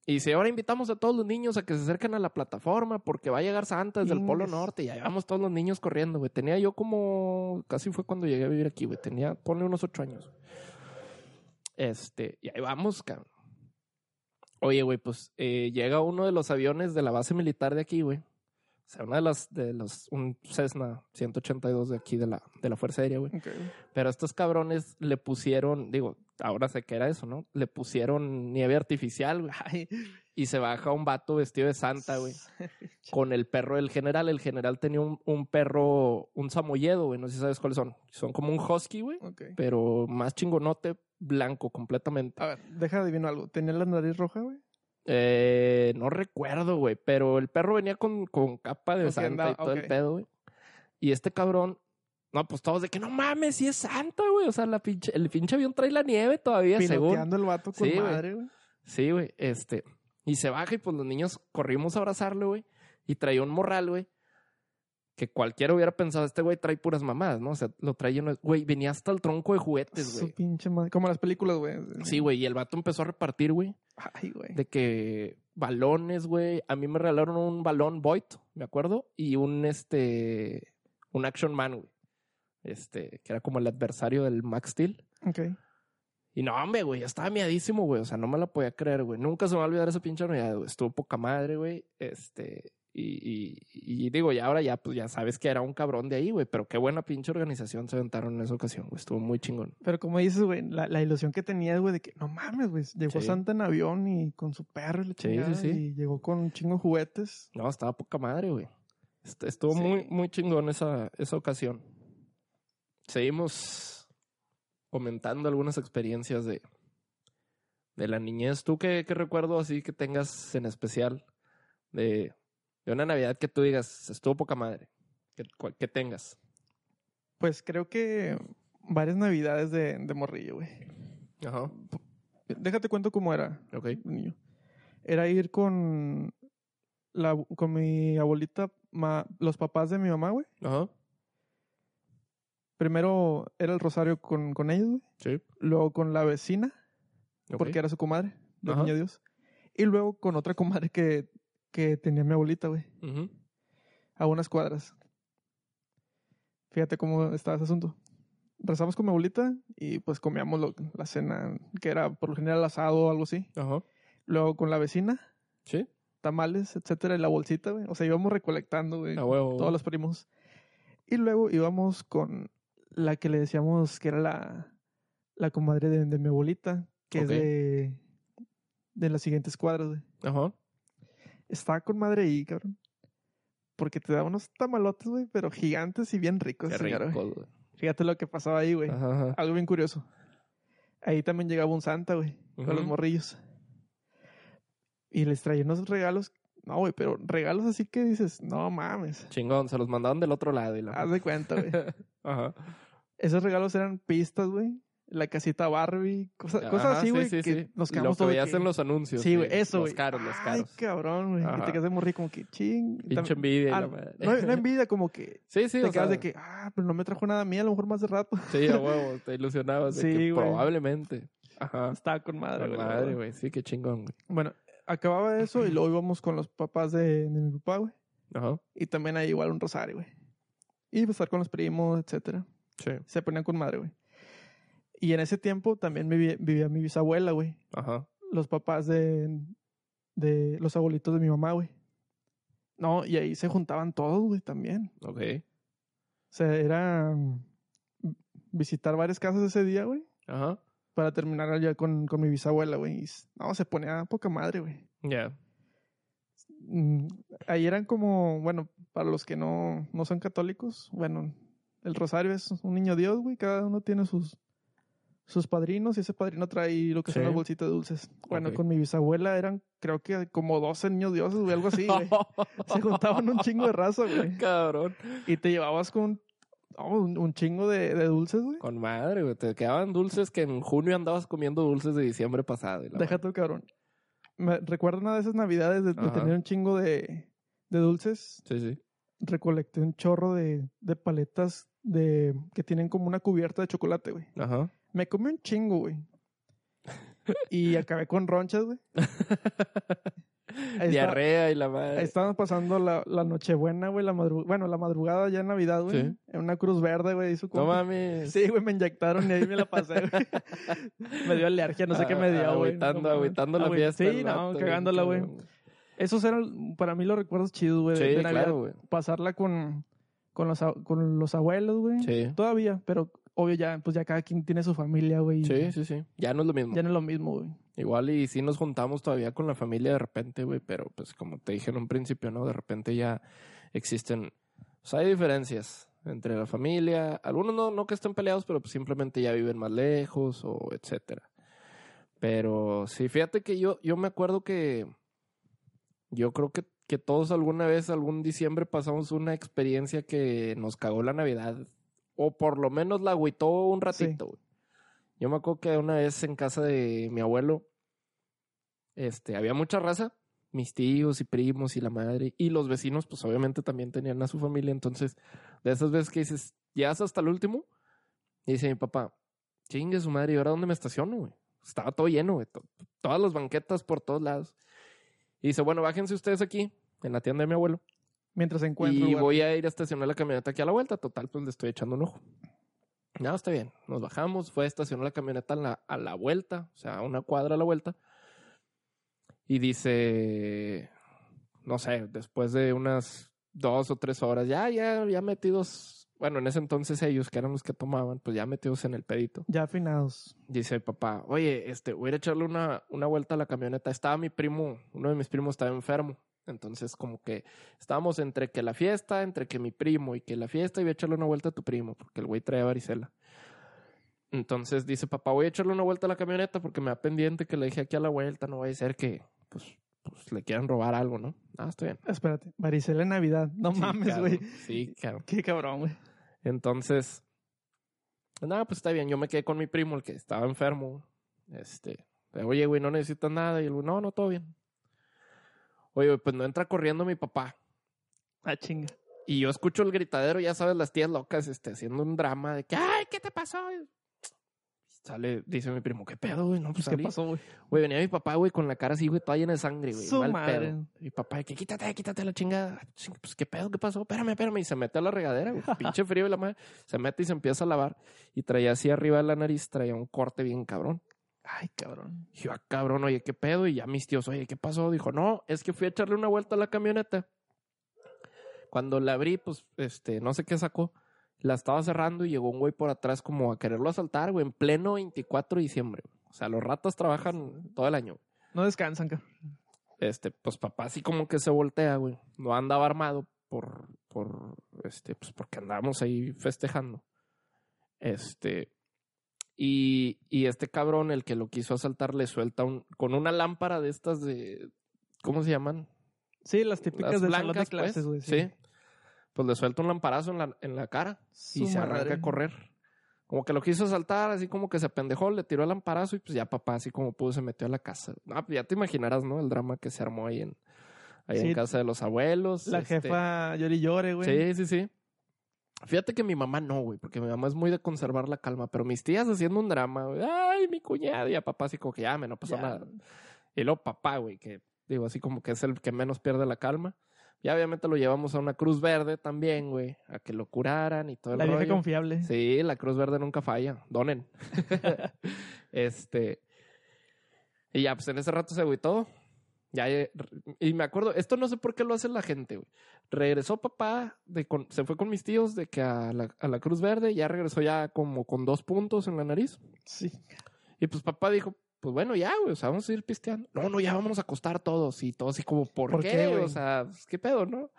[SPEAKER 3] y dice, ahora invitamos a todos los niños a que se acerquen a la plataforma porque va a llegar Santa desde el Polo. Norte. Y ahí vamos todos los niños corriendo, güey. Tenía yo como, casi fue cuando llegué a vivir aquí, güey. Tenía, ponle unos ocho años. Este, y ahí vamos, cabrón. Oye, güey, pues eh, llega uno de los aviones de la base militar de aquí, güey. O sea, una de las, de los, un Cessna 182 de aquí de la, de la Fuerza Aérea, güey.
[SPEAKER 2] Ok.
[SPEAKER 3] Pero estos cabrones le pusieron, digo, ahora sé que era eso, ¿no? Le pusieron nieve artificial, güey. <laughs> Y se baja un vato vestido de santa, güey. <laughs> Con el perro del general. El general tenía un, un perro, un samoyedo, güey. No sé si sabes cuáles son. Son como un husky, güey. Pero más chingonote, blanco completamente.
[SPEAKER 2] A ver, deja de adivinar algo. ¿Tenía la nariz roja, güey?
[SPEAKER 3] Eh, no recuerdo, güey. Pero el perro venía con, con capa de santa y todo el pedo, güey. Y este cabrón, no, pues todos de que no mames, si es santa, güey. O sea, la pinche, el pinche avión trae la nieve todavía, según.
[SPEAKER 2] El vato con
[SPEAKER 3] Sí, güey.
[SPEAKER 2] madre, güey.
[SPEAKER 3] Sí, güey. Este. Y se baja y pues los niños corrimos a abrazarle, güey. Y traía un morral, güey. Que cualquiera hubiera pensado, este güey trae puras mamadas, ¿no? O sea, lo trae lleno de... Güey, venía hasta el tronco de juguetes,
[SPEAKER 2] Su
[SPEAKER 3] güey.
[SPEAKER 2] pinche madre. Como las películas, güey.
[SPEAKER 3] Sí, güey. Y el vato empezó a repartir, güey.
[SPEAKER 2] Ay, güey.
[SPEAKER 3] De que balones, güey. A mí me regalaron un balón Void, me acuerdo. Y un, este... Un Action Man, güey. Este, que era como el adversario del Max Steel.
[SPEAKER 2] Ok.
[SPEAKER 3] Y no, hombre, güey, yo estaba miadísimo, güey. O sea, no me la podía creer, güey. Nunca se me va a olvidar esa pinche Navidad, güey. Estuvo poca madre, güey. Este. Y, y, y digo, ya ahora ya, pues ya sabes que era un cabrón de ahí, güey. Pero qué buena pinche organización se aventaron en esa ocasión, güey. Estuvo muy chingón.
[SPEAKER 2] Pero como dices, güey, la, la ilusión que tenías, güey, de que no mames, güey, llegó
[SPEAKER 3] Sí.
[SPEAKER 2] Santa en avión y con su perro y la
[SPEAKER 3] Sí, sí,
[SPEAKER 2] y llegó con un chingo de juguetes.
[SPEAKER 3] No, estaba poca madre, güey. Est- Estuvo muy, muy chingón esa, esa ocasión. Seguimos comentando algunas experiencias de, de la niñez. ¿Tú qué, qué recuerdo así que tengas en especial de, de una Navidad que tú digas, estuvo poca madre? Que, tengas.
[SPEAKER 2] Pues creo que varias navidades de, de morrillo, güey.
[SPEAKER 3] Ajá.
[SPEAKER 2] Déjate cuento cómo era,
[SPEAKER 3] Ok.
[SPEAKER 2] niño. Era ir con la con mi abuelita, ma- los papás de mi mamá, güey.
[SPEAKER 3] Ajá.
[SPEAKER 2] Primero era el rosario con, con ellos, güey.
[SPEAKER 3] Sí.
[SPEAKER 2] Luego con la vecina, porque era su comadre,
[SPEAKER 3] Ajá.
[SPEAKER 2] Niño Dios. Y luego con otra comadre que, que tenía mi abuelita, güey. A unas cuadras. Fíjate cómo estaba ese asunto. Rezamos con mi abuelita y pues comíamos lo- la cena, que era por lo general asado o algo así.
[SPEAKER 3] Ajá.
[SPEAKER 2] Luego con la vecina,
[SPEAKER 3] Sí.
[SPEAKER 2] tamales, etcétera, y la bolsita, güey. O sea, íbamos recolectando, güey.
[SPEAKER 3] A huevo.
[SPEAKER 2] Todos los primos. Y luego íbamos con la que le decíamos que era la, la comadre de, de mi abuelita, que es de, de las siguientes cuadras, güey.
[SPEAKER 3] Ajá.
[SPEAKER 2] Estaba con madre ahí, cabrón. Porque te da unos tamalotes, güey, pero gigantes y bien ricos,
[SPEAKER 3] Qué rico, güey.
[SPEAKER 2] Fíjate lo que pasaba ahí, güey.
[SPEAKER 3] Ajá, ajá.
[SPEAKER 2] Algo bien curioso. Ahí también llegaba un santa, güey, con los morrillos. Y les traía unos regalos. No, güey, pero regalos así que dices, no mames.
[SPEAKER 3] Chingón, se los mandaban del otro lado. Y la...
[SPEAKER 2] Haz de cuenta, güey. <laughs>
[SPEAKER 3] Ajá.
[SPEAKER 2] Esos regalos eran pistas, güey. La casita Barbie, cosa- cosas así,
[SPEAKER 3] sí,
[SPEAKER 2] güey,
[SPEAKER 3] sí,
[SPEAKER 2] que
[SPEAKER 3] sí.
[SPEAKER 2] nos
[SPEAKER 3] Lo
[SPEAKER 2] quedamos
[SPEAKER 3] que veías
[SPEAKER 2] que-
[SPEAKER 3] en los anuncios.
[SPEAKER 2] Sí, güey, eso, güey.
[SPEAKER 3] Los caros, los
[SPEAKER 2] Ay,
[SPEAKER 3] caros.
[SPEAKER 2] cabrón, güey.
[SPEAKER 3] Ajá.
[SPEAKER 2] te quedas de morrir como que ching.
[SPEAKER 3] Pinche envidia.
[SPEAKER 2] ah,
[SPEAKER 3] la madre.
[SPEAKER 2] no, no <laughs> envidia, como que
[SPEAKER 3] Sí, sí,
[SPEAKER 2] te
[SPEAKER 3] o
[SPEAKER 2] quedas
[SPEAKER 3] sea,
[SPEAKER 2] de que, ah, pero no me trajo nada a mí, a lo mejor más de rato.
[SPEAKER 3] Sí, a huevo, te ilusionabas de
[SPEAKER 2] Sí,
[SPEAKER 3] que probablemente. Ajá.
[SPEAKER 2] Estaba con madre, güey.
[SPEAKER 3] madre, güey. Sí, qué chingón, güey.
[SPEAKER 2] Bueno, acababa eso y luego íbamos con los papás de, de mi papá, güey.
[SPEAKER 3] Ajá.
[SPEAKER 2] Y también hay igual un rosario, güey. Y pues, estar con los primos, etcétera.
[SPEAKER 3] Sí.
[SPEAKER 2] Se ponían con madre, güey. Y en ese tiempo también vivía, vivía mi bisabuela, güey.
[SPEAKER 3] Ajá.
[SPEAKER 2] Los papás de, de los abuelitos de mi mamá, güey. No, y ahí se juntaban todos, güey, también.
[SPEAKER 3] Ok.
[SPEAKER 2] O sea, era mm, visitar varias casas ese día, güey.
[SPEAKER 3] Ajá.
[SPEAKER 2] Para terminar allá con, con mi bisabuela, güey. No, se ponía poca madre, güey.
[SPEAKER 3] Ya.
[SPEAKER 2] Mm, ahí eran como, bueno, para los que no, no son católicos, bueno, el rosario es un niño Dios, güey, cada uno tiene sus, sus padrinos y ese padrino trae lo que son
[SPEAKER 3] Sí.
[SPEAKER 2] las bolsitas de dulces. Bueno, con mi bisabuela eran, creo que como 12 niños dioses, güey, algo así, güey. <laughs> Se juntaban un chingo de raza, güey.
[SPEAKER 3] Cabrón.
[SPEAKER 2] Y te llevabas con oh, un, un chingo de, de dulces, güey.
[SPEAKER 3] Con madre, güey. Te quedaban dulces que en junio andabas comiendo dulces de diciembre pasado. y la
[SPEAKER 2] Deja tu cabrón. Me recuerdo una de esas navidades de, de tener un chingo de, de dulces.
[SPEAKER 3] Sí, sí.
[SPEAKER 2] recolecté un chorro de, de paletas de que tienen como una cubierta de chocolate, güey.
[SPEAKER 3] Ajá.
[SPEAKER 2] Me comí un chingo, güey. <laughs> Y acabé con ronchas, güey. Ahí, está-
[SPEAKER 3] Diarrea y la madre.
[SPEAKER 2] estábamos pasando la, la Nochebuena, güey, la madrugada, bueno, la madrugada ya en Navidad, güey.
[SPEAKER 3] Sí.
[SPEAKER 2] En una cruz verde, güey,
[SPEAKER 3] No mames.
[SPEAKER 2] Sí, güey, me inyectaron y ahí me la pasé, güey. <laughs> me dio alergia, no sé qué me dio, güey.
[SPEAKER 3] Agüitando,
[SPEAKER 2] No
[SPEAKER 3] agüitando la
[SPEAKER 2] Agüi-
[SPEAKER 3] fiesta.
[SPEAKER 2] Sí, no, cagándola, güey. Esos eran para mí los recuerdos chidos, güey,
[SPEAKER 3] Sí,
[SPEAKER 2] de Navidad.
[SPEAKER 3] claro, güey.
[SPEAKER 2] pasarla con, con, los, con los abuelos, güey.
[SPEAKER 3] Sí.
[SPEAKER 2] Todavía, pero obvio ya, pues ya cada quien tiene su familia, güey.
[SPEAKER 3] Sí, sí, sí. Ya no es lo mismo.
[SPEAKER 2] Ya no es lo mismo, güey.
[SPEAKER 3] Igual y sí nos juntamos todavía con la familia de repente, güey, pero pues como te dije en un principio, ¿no? De repente ya existen, o sea, hay diferencias entre la familia, algunos no, no que estén peleados, pero pues simplemente ya viven más lejos o etcétera. Pero sí, fíjate que yo, yo me acuerdo que yo creo que, que todos alguna vez, algún diciembre pasamos una experiencia que nos cagó la Navidad, o por lo menos la agüitó un ratito, güey. Yo me acuerdo que una vez en casa de mi abuelo, este, había mucha raza, mis tíos y primos y la madre, y los vecinos, pues obviamente también tenían a su familia, entonces, de esas veces que dices, llegas hasta el último, y dice mi papá, chingue su madre, ¿y ahora dónde me estaciono, güey? Estaba todo lleno, güey, to- todas las banquetas por todos lados. Y dice, bueno, bájense ustedes aquí, en la tienda de mi abuelo,
[SPEAKER 2] Mientras se encuentra.
[SPEAKER 3] y voy a ir a estacionar la camioneta aquí a la vuelta. Total, pues le estoy echando un ojo. No, está bien. Nos bajamos, fue a estacionar la camioneta a la, a la vuelta, o sea, a una cuadra a la vuelta. Y dice, no sé, después de unas dos o tres horas, ya, ya, ya metidos, bueno, en ese entonces ellos, que eran los que tomaban, pues ya metidos en el pedito.
[SPEAKER 2] Ya afinados.
[SPEAKER 3] Dice papá, oye, este, voy a ir a echarle una, una vuelta a la camioneta. Estaba mi primo, uno de mis primos estaba enfermo. Entonces, como que estábamos entre que la fiesta, entre que mi primo y que la fiesta, y voy a echarle una vuelta a tu primo, porque el güey traía varicela. Entonces dice, papá, voy a echarle una vuelta a la camioneta porque me da pendiente que le dije aquí a la vuelta, no vaya a ser que, pues, pues le quieran robar algo, ¿no? Ah, está bien.
[SPEAKER 2] Espérate, varicela en Navidad. No
[SPEAKER 3] Sí,
[SPEAKER 2] mames, güey.
[SPEAKER 3] Sí, cabrón.
[SPEAKER 2] Qué cabrón, güey.
[SPEAKER 3] Entonces, nada, pues está bien. Yo me quedé con mi primo, el que estaba enfermo. Este, oye, güey, no necesitas nada. Y el güey, no, no, todo bien. Oye, pues no entra corriendo mi papá.
[SPEAKER 2] Ah, chinga.
[SPEAKER 3] Y yo escucho el gritadero, ya sabes, las tías locas, este, haciendo un drama de que, ay, ¿qué te pasó? Sale, dice mi primo, ¿qué pedo, güey? No, pues
[SPEAKER 2] ¿Qué
[SPEAKER 3] salí.
[SPEAKER 2] pasó, güey?
[SPEAKER 3] Güey, venía mi papá, güey, con la cara así, güey, toda llena de sangre, güey.
[SPEAKER 2] Su
[SPEAKER 3] mal
[SPEAKER 2] madre.
[SPEAKER 3] pedo. Mi papá, que quítate, quítate la chingada. Ching, Pues, ¿qué pedo? ¿Qué pasó? Espérame, espérame. Y se mete a la regadera, güey. <laughs> Pinche frío y la madre. Se mete y se empieza a lavar. Y traía así arriba de la nariz, traía un corte bien cabrón.
[SPEAKER 2] Ay, cabrón.
[SPEAKER 3] Y yo, ah, cabrón, oye, ¿qué pedo? Y ya mis tíos, oye, ¿qué pasó? Dijo, no, es que fui a echarle una vuelta a la camioneta. Cuando la abrí, pues, este, no sé qué sacó. La estaba cerrando y llegó un güey por atrás como a quererlo asaltar, güey, en pleno 24 de diciembre. güey. O sea, los ratas trabajan todo el año.
[SPEAKER 2] No descansan, cabrón.
[SPEAKER 3] Este, pues papá así como que se voltea, güey. No andaba armado por, por, este, pues porque andábamos ahí festejando. Este, y, y este cabrón, el que lo quiso asaltar, le suelta un, con una lámpara de estas de, ¿cómo se llaman?
[SPEAKER 2] Sí, las típicas
[SPEAKER 3] Las
[SPEAKER 2] del salón de
[SPEAKER 3] blancas,
[SPEAKER 2] clases, güey.
[SPEAKER 3] pues. Sí. Pues le suelta un lamparazo en la, en la cara y se arranca
[SPEAKER 2] madre.
[SPEAKER 3] a correr. Como que lo quiso asaltar, así como que se apendejó, le tiró el lamparazo y pues ya papá, así como pudo, se metió a la casa. Ah, ya te imaginarás, ¿no? El drama que se armó ahí en, ahí en casa de los abuelos.
[SPEAKER 2] La
[SPEAKER 3] este,
[SPEAKER 2] jefa llore y llore, güey.
[SPEAKER 3] Sí, sí, sí. Fíjate que mi mamá no, güey, porque mi mamá es muy de conservar la calma, pero mis tías haciendo un drama, güey, ay, mi cuñada, y a papá así como que ya, me no pasó
[SPEAKER 2] Ya.
[SPEAKER 3] nada. Y luego papá, güey, que digo, así como que es el que menos pierde la calma. Ya obviamente lo llevamos a una Cruz Verde también, güey, a que lo curaran y todo el
[SPEAKER 2] La vieja
[SPEAKER 3] rollo.
[SPEAKER 2] confiable.
[SPEAKER 3] Sí, la Cruz Verde nunca falla. Donen. <laughs> este. Y ya, pues en ese rato se agüitó. Ya, eh, y me acuerdo, esto no sé por qué lo hace la gente, güey. Regresó papá, de con- se fue con mis tíos de que a la, a la Cruz Verde, ya regresó ya como con dos puntos en la nariz.
[SPEAKER 2] Sí.
[SPEAKER 3] Y pues papá dijo, pues bueno, ya, güey, o sea, vamos a ir pisteando. No, no, ya vamos a acostar todos. Y todos así como, ¿por,
[SPEAKER 2] ¿Por
[SPEAKER 3] qué?
[SPEAKER 2] qué, güey?
[SPEAKER 3] o sea, pues, ¿qué pedo, no?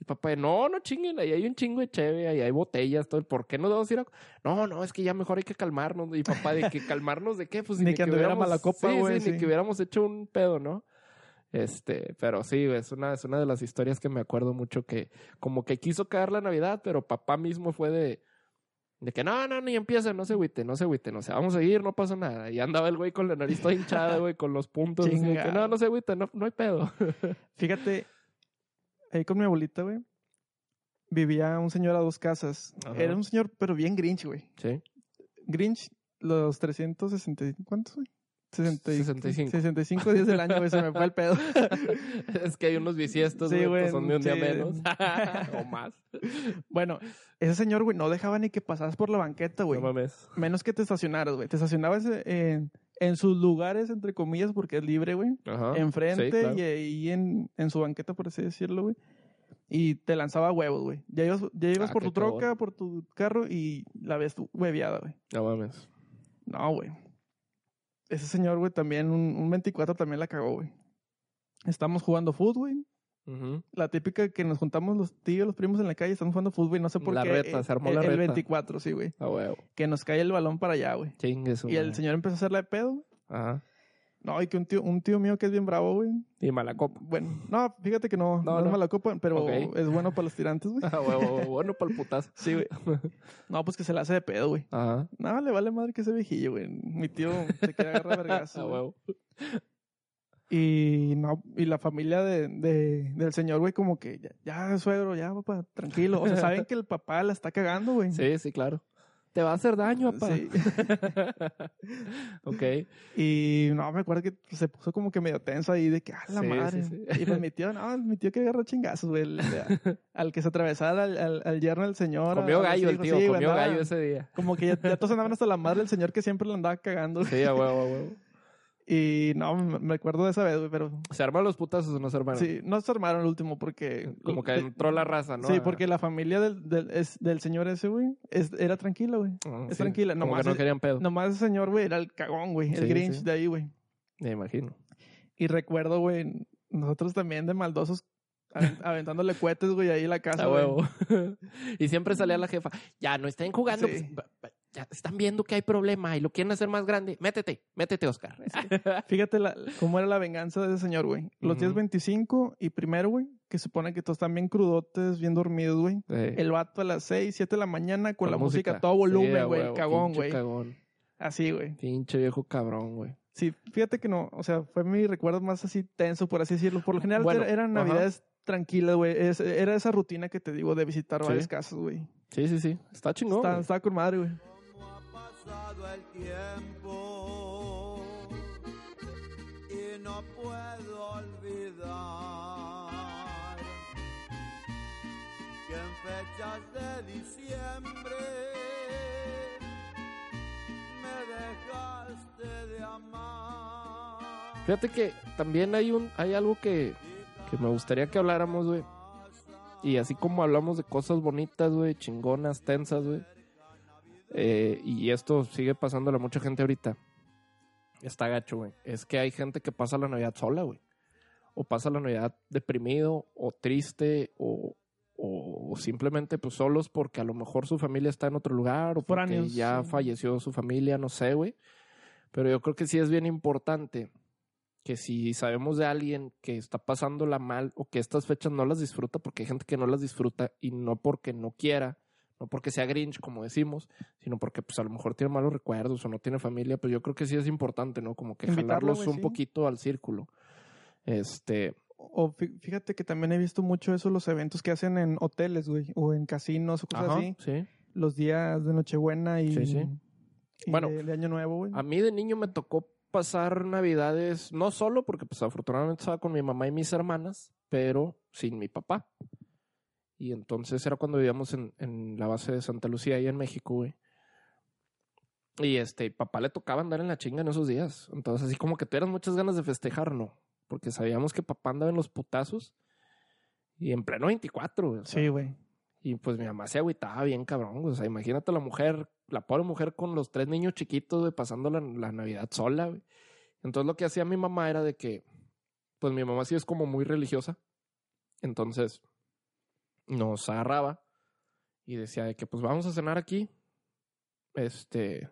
[SPEAKER 3] Y papá, no, no chinguen, ahí hay un chingo de cheve, ahí hay botellas, todo. ¿Por qué no vamos a ir a...? No, no, es que ya mejor hay que calmarnos. Y papá, ¿de que <laughs> calmarnos de qué? Pues
[SPEAKER 2] Ni que anduviera mala copa,
[SPEAKER 3] sí,
[SPEAKER 2] güey,
[SPEAKER 3] Sí,
[SPEAKER 2] sí.
[SPEAKER 3] ni que hubiéramos hecho un pedo, ¿no? Este, pero sí, es una, es una de las historias que me acuerdo mucho que como que quiso caer la Navidad, pero papá mismo fue de, de que no, no, ni empieza, no se agüite, no se agüite, no se, vamos a seguir, no pasa nada. Y andaba el güey con la nariz toda hinchada, güey, con los puntos, así de que no, no se agüite, no, no hay pedo. <laughs>
[SPEAKER 2] Fíjate, ahí con mi abuelita, güey, vivía un señor a dos casas.
[SPEAKER 3] Ajá.
[SPEAKER 2] Era un señor, pero bien Grinch, güey.
[SPEAKER 3] Sí.
[SPEAKER 2] Grinch, los 360, y- ¿cuántos, güey? 60 y-
[SPEAKER 3] 65.
[SPEAKER 2] 65 días del año, güey, se me fue el pedo. <laughs>
[SPEAKER 3] es que hay unos bisiestos, güey,
[SPEAKER 2] güey,
[SPEAKER 3] pues son de un día menos. <laughs> <laughs> o más.
[SPEAKER 2] Bueno, ese señor, güey, no dejaba ni que pasaras por la banqueta, güey.
[SPEAKER 3] No mames.
[SPEAKER 2] Menos que te estacionaras, güey. Te estacionabas en, en sus lugares, entre comillas, porque es libre, güey.
[SPEAKER 3] Ajá.
[SPEAKER 2] Enfrente
[SPEAKER 3] Sí, claro.
[SPEAKER 2] y ahí en, en su banqueta, por así decirlo, güey. Y te lanzaba huevos, güey. Ya ibas, ya ibas
[SPEAKER 3] Ah,
[SPEAKER 2] por tu troca,
[SPEAKER 3] cabrón.
[SPEAKER 2] por tu carro y la ves hueveada, güey.
[SPEAKER 3] No mames.
[SPEAKER 2] No, güey. Ese señor, güey, también, un, un 24 también la cagó, güey. Estamos jugando fútbol, güey. La típica que nos juntamos los tíos, los primos en la calle, estamos jugando fútbol y no sé por
[SPEAKER 3] La
[SPEAKER 2] qué.
[SPEAKER 3] reta,
[SPEAKER 2] eh,
[SPEAKER 3] se armó
[SPEAKER 2] el,
[SPEAKER 3] la
[SPEAKER 2] el
[SPEAKER 3] reta.
[SPEAKER 2] 24, sí, güey.
[SPEAKER 3] A huevo.
[SPEAKER 2] Que nos cae el balón para allá, güey. Y el señor empezó a hacerle de pedo.
[SPEAKER 3] Ajá.
[SPEAKER 2] No, y que un tío, un tío mío que es bien bravo, güey.
[SPEAKER 3] Y mala copa.
[SPEAKER 2] Bueno, no, fíjate que no,
[SPEAKER 3] No,
[SPEAKER 2] no,
[SPEAKER 3] no.
[SPEAKER 2] es mala copa, pero es bueno para los tirantes, güey. <laughs>
[SPEAKER 3] A huevo, bueno para el putazo.
[SPEAKER 2] Sí, güey. No, pues que se la hace de pedo, güey.
[SPEAKER 3] Ajá.
[SPEAKER 2] No, le vale madre que ese viejillo, güey. Mi tío se quiere agarrar
[SPEAKER 3] A
[SPEAKER 2] vergazo. <laughs> güey.
[SPEAKER 3] huevo.
[SPEAKER 2] Y no, y la familia de, de- del señor, güey, como que ya, ya, suegro, ya, papá, tranquilo. O sea, saben que el papá la está cagando, güey.
[SPEAKER 3] Sí, sí, claro. Te va a hacer daño, papá.
[SPEAKER 2] Sí. <laughs>
[SPEAKER 3] ok.
[SPEAKER 2] Y no, me acuerdo que se puso como que medio tenso ahí de que, ah, la
[SPEAKER 3] Sí,
[SPEAKER 2] madre.
[SPEAKER 3] sí.
[SPEAKER 2] Y pues mi tío, no, mi tío que agarró chingazos, güey. el- <laughs> al que se atravesara al, al, al yerno del señor.
[SPEAKER 3] Comió gallo el tío, comió
[SPEAKER 2] andaba-
[SPEAKER 3] gallo ese día.
[SPEAKER 2] Como que ya, ya todos andaban hasta la madre del señor que siempre le andaba cagando.
[SPEAKER 3] Sí, a huevo, a huevo.
[SPEAKER 2] Y no, me acuerdo de esa vez, güey, pero
[SPEAKER 3] ¿Se arman los putazos o no se armaron?
[SPEAKER 2] sí, no se armaron el último porque...
[SPEAKER 3] Como que entró la raza, ¿no?
[SPEAKER 2] Sí, porque la familia del, del, es- del señor ese, güey, es- era tranquila, güey.
[SPEAKER 3] Ah,
[SPEAKER 2] es
[SPEAKER 3] sí,
[SPEAKER 2] tranquila,
[SPEAKER 3] Como
[SPEAKER 2] nomás
[SPEAKER 3] que no querían pedo.
[SPEAKER 2] Nomás ese señor, güey, era el cagón, güey, el
[SPEAKER 3] Sí,
[SPEAKER 2] Grinch
[SPEAKER 3] sí.
[SPEAKER 2] de ahí, güey.
[SPEAKER 3] Me imagino.
[SPEAKER 2] Y recuerdo, güey, nosotros también de maldosos aven- <laughs> aventándole cohetes, güey, ahí en la casa,
[SPEAKER 3] A huevo. <laughs> y siempre salía la jefa. Ya, no estén jugando.
[SPEAKER 2] Sí.
[SPEAKER 3] pues, ya están viendo que hay problema y lo quieren hacer más grande. Métete, métete, Oscar. <laughs>
[SPEAKER 2] Fíjate la- cómo era la venganza de ese señor, güey. Los días
[SPEAKER 3] Ujú.
[SPEAKER 2] 25 y primero, güey, que se supone que todos están bien crudotes, bien dormidos, güey.
[SPEAKER 3] Sí.
[SPEAKER 2] El vato a las 6, 7 de la mañana con,
[SPEAKER 3] Con
[SPEAKER 2] la música, a todo volumen, güey. cagón, güey.
[SPEAKER 3] Cagón.
[SPEAKER 2] Así, güey.
[SPEAKER 3] Pinche viejo cabrón, güey.
[SPEAKER 2] Sí, fíjate que no, o sea, fue mi recuerdo más así tenso, por así decirlo. Por lo general
[SPEAKER 3] Bueno,
[SPEAKER 2] eran
[SPEAKER 3] ajá.
[SPEAKER 2] navidades tranquilas, güey. Era esa rutina que te digo de visitar
[SPEAKER 3] Sí.
[SPEAKER 2] varias casas, güey.
[SPEAKER 3] Sí, sí, sí. Está chingón.
[SPEAKER 2] Está-. Estaba con madre, güey.
[SPEAKER 1] Pasado el tiempo y no puedo olvidar que en fechas de diciembre me dejaste de amar.
[SPEAKER 3] Fíjate que también hay un, hay algo que, que me gustaría que habláramos, güey. Y así como hablamos de cosas bonitas, güey, chingonas, tensas, güey. Eh, y esto sigue pasándole a mucha gente ahorita. Está gacho, güey. Es que hay gente que pasa la Navidad sola, güey. O pasa la Navidad deprimido, o triste, o, o simplemente pues solos porque a lo mejor su familia está en otro lugar, o porque
[SPEAKER 2] Foráneos,
[SPEAKER 3] ya
[SPEAKER 2] sí.
[SPEAKER 3] falleció su familia, no sé, güey. Pero yo creo que sí es bien importante que si sabemos de alguien que está pasándola mal o que estas fechas no las disfruta, porque hay gente que no las disfruta y no porque no quiera, no porque sea Grinch, como decimos, sino porque pues a lo mejor tiene malos recuerdos o no tiene familia, pues yo creo que sí es importante, ¿no? Como que
[SPEAKER 2] Invitarlo,
[SPEAKER 3] jalarlos un
[SPEAKER 2] sí.
[SPEAKER 3] poquito al círculo. Este,
[SPEAKER 2] O fí- fíjate que también he visto mucho eso, los eventos que hacen en hoteles, güey, o en casinos o cosas
[SPEAKER 3] ajá,
[SPEAKER 2] así.
[SPEAKER 3] sí.
[SPEAKER 2] Los días de Nochebuena y,
[SPEAKER 3] Sí, sí.
[SPEAKER 2] y
[SPEAKER 3] Bueno,
[SPEAKER 2] de, de Año Nuevo, güey.
[SPEAKER 3] A mí de niño me tocó pasar navidades, no solo porque pues afortunadamente estaba con mi mamá y mis hermanas, pero sin mi papá. Y entonces era cuando vivíamos en, en la base de Santa Lucía, ahí en México, güey. Y este, papá le tocaba andar en la chinga en esos días. Entonces, así como que tuvieras muchas ganas de festejar, no. Porque sabíamos que papá andaba en los putazos. Y en pleno 24, güey. o sea,
[SPEAKER 2] Sí, güey.
[SPEAKER 3] y pues mi mamá se agüitaba bien cabrón. O sea, imagínate la mujer, la pobre mujer con los tres niños chiquitos, güey, pasando la, la Navidad sola, güey. Entonces lo que hacía mi mamá era de que, pues mi mamá sí es como muy religiosa. Entonces nos agarraba y decía de que pues vamos a cenar aquí. Este.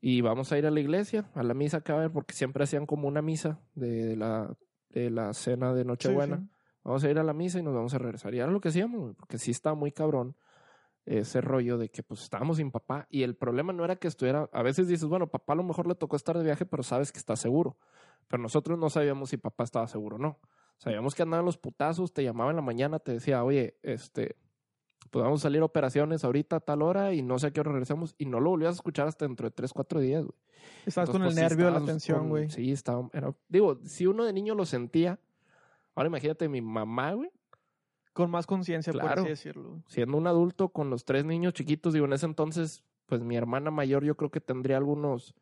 [SPEAKER 3] Y vamos a ir a la iglesia, a la misa que va a haber, porque siempre hacían como una misa de la, de la cena de Nochebuena
[SPEAKER 2] sí.
[SPEAKER 3] vamos a ir a la misa y nos vamos a regresar. Y era lo que hacíamos, porque sí estaba muy cabrón ese rollo de que pues estábamos sin papá. Y el problema no era que estuviera, a veces dices, bueno, papá a lo mejor le tocó estar de viaje, pero sabes que está seguro. Pero nosotros no sabíamos si papá estaba seguro o no. Sabíamos que andaban los putazos, te llamaba en la mañana, te decía, oye, este, pues vamos a salir a operaciones ahorita a tal hora y no sé a qué hora regresamos. Y no lo volvías a escuchar hasta dentro de 3, 4 días, güey.
[SPEAKER 2] Estabas con el
[SPEAKER 3] pues, sí
[SPEAKER 2] nervio, la tensión, güey.
[SPEAKER 3] Sí, estaba. era- digo, si uno de niño lo sentía, ahora imagínate mi mamá, güey,
[SPEAKER 2] Con más conciencia, por
[SPEAKER 3] Claro.
[SPEAKER 2] así decirlo.
[SPEAKER 3] siendo un adulto con los tres niños chiquitos, digo, en ese entonces, pues mi hermana mayor yo creo que tendría algunos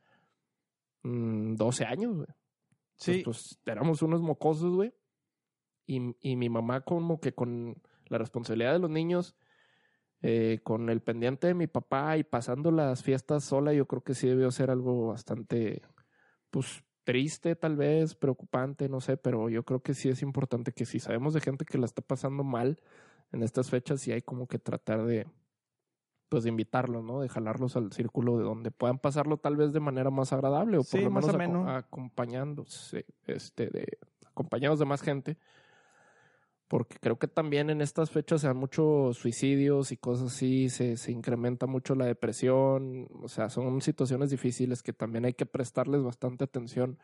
[SPEAKER 3] mm, 12 años, güey.
[SPEAKER 2] Sí,
[SPEAKER 3] Pues, pues éramos unos mocosos, güey. Y, y mi mamá como que con la responsabilidad de los niños, eh, con el pendiente de mi papá y pasando las fiestas sola, yo creo que sí debió ser algo bastante, pues triste tal vez, preocupante, no sé, pero yo creo que sí es importante que si sabemos de gente que la está pasando mal en estas fechas, sí hay como que tratar de, pues de invitarlos, ¿no? De jalarlos al círculo de donde puedan pasarlo tal vez de manera más agradable o por
[SPEAKER 2] Sí,
[SPEAKER 3] lo
[SPEAKER 2] más
[SPEAKER 3] menos acompañándose, este, de, acompañados de más gente. Porque creo que también en estas fechas se dan muchos suicidios y cosas así, se, se incrementa mucho la depresión, o sea, son situaciones difíciles que también hay que prestarles bastante atención.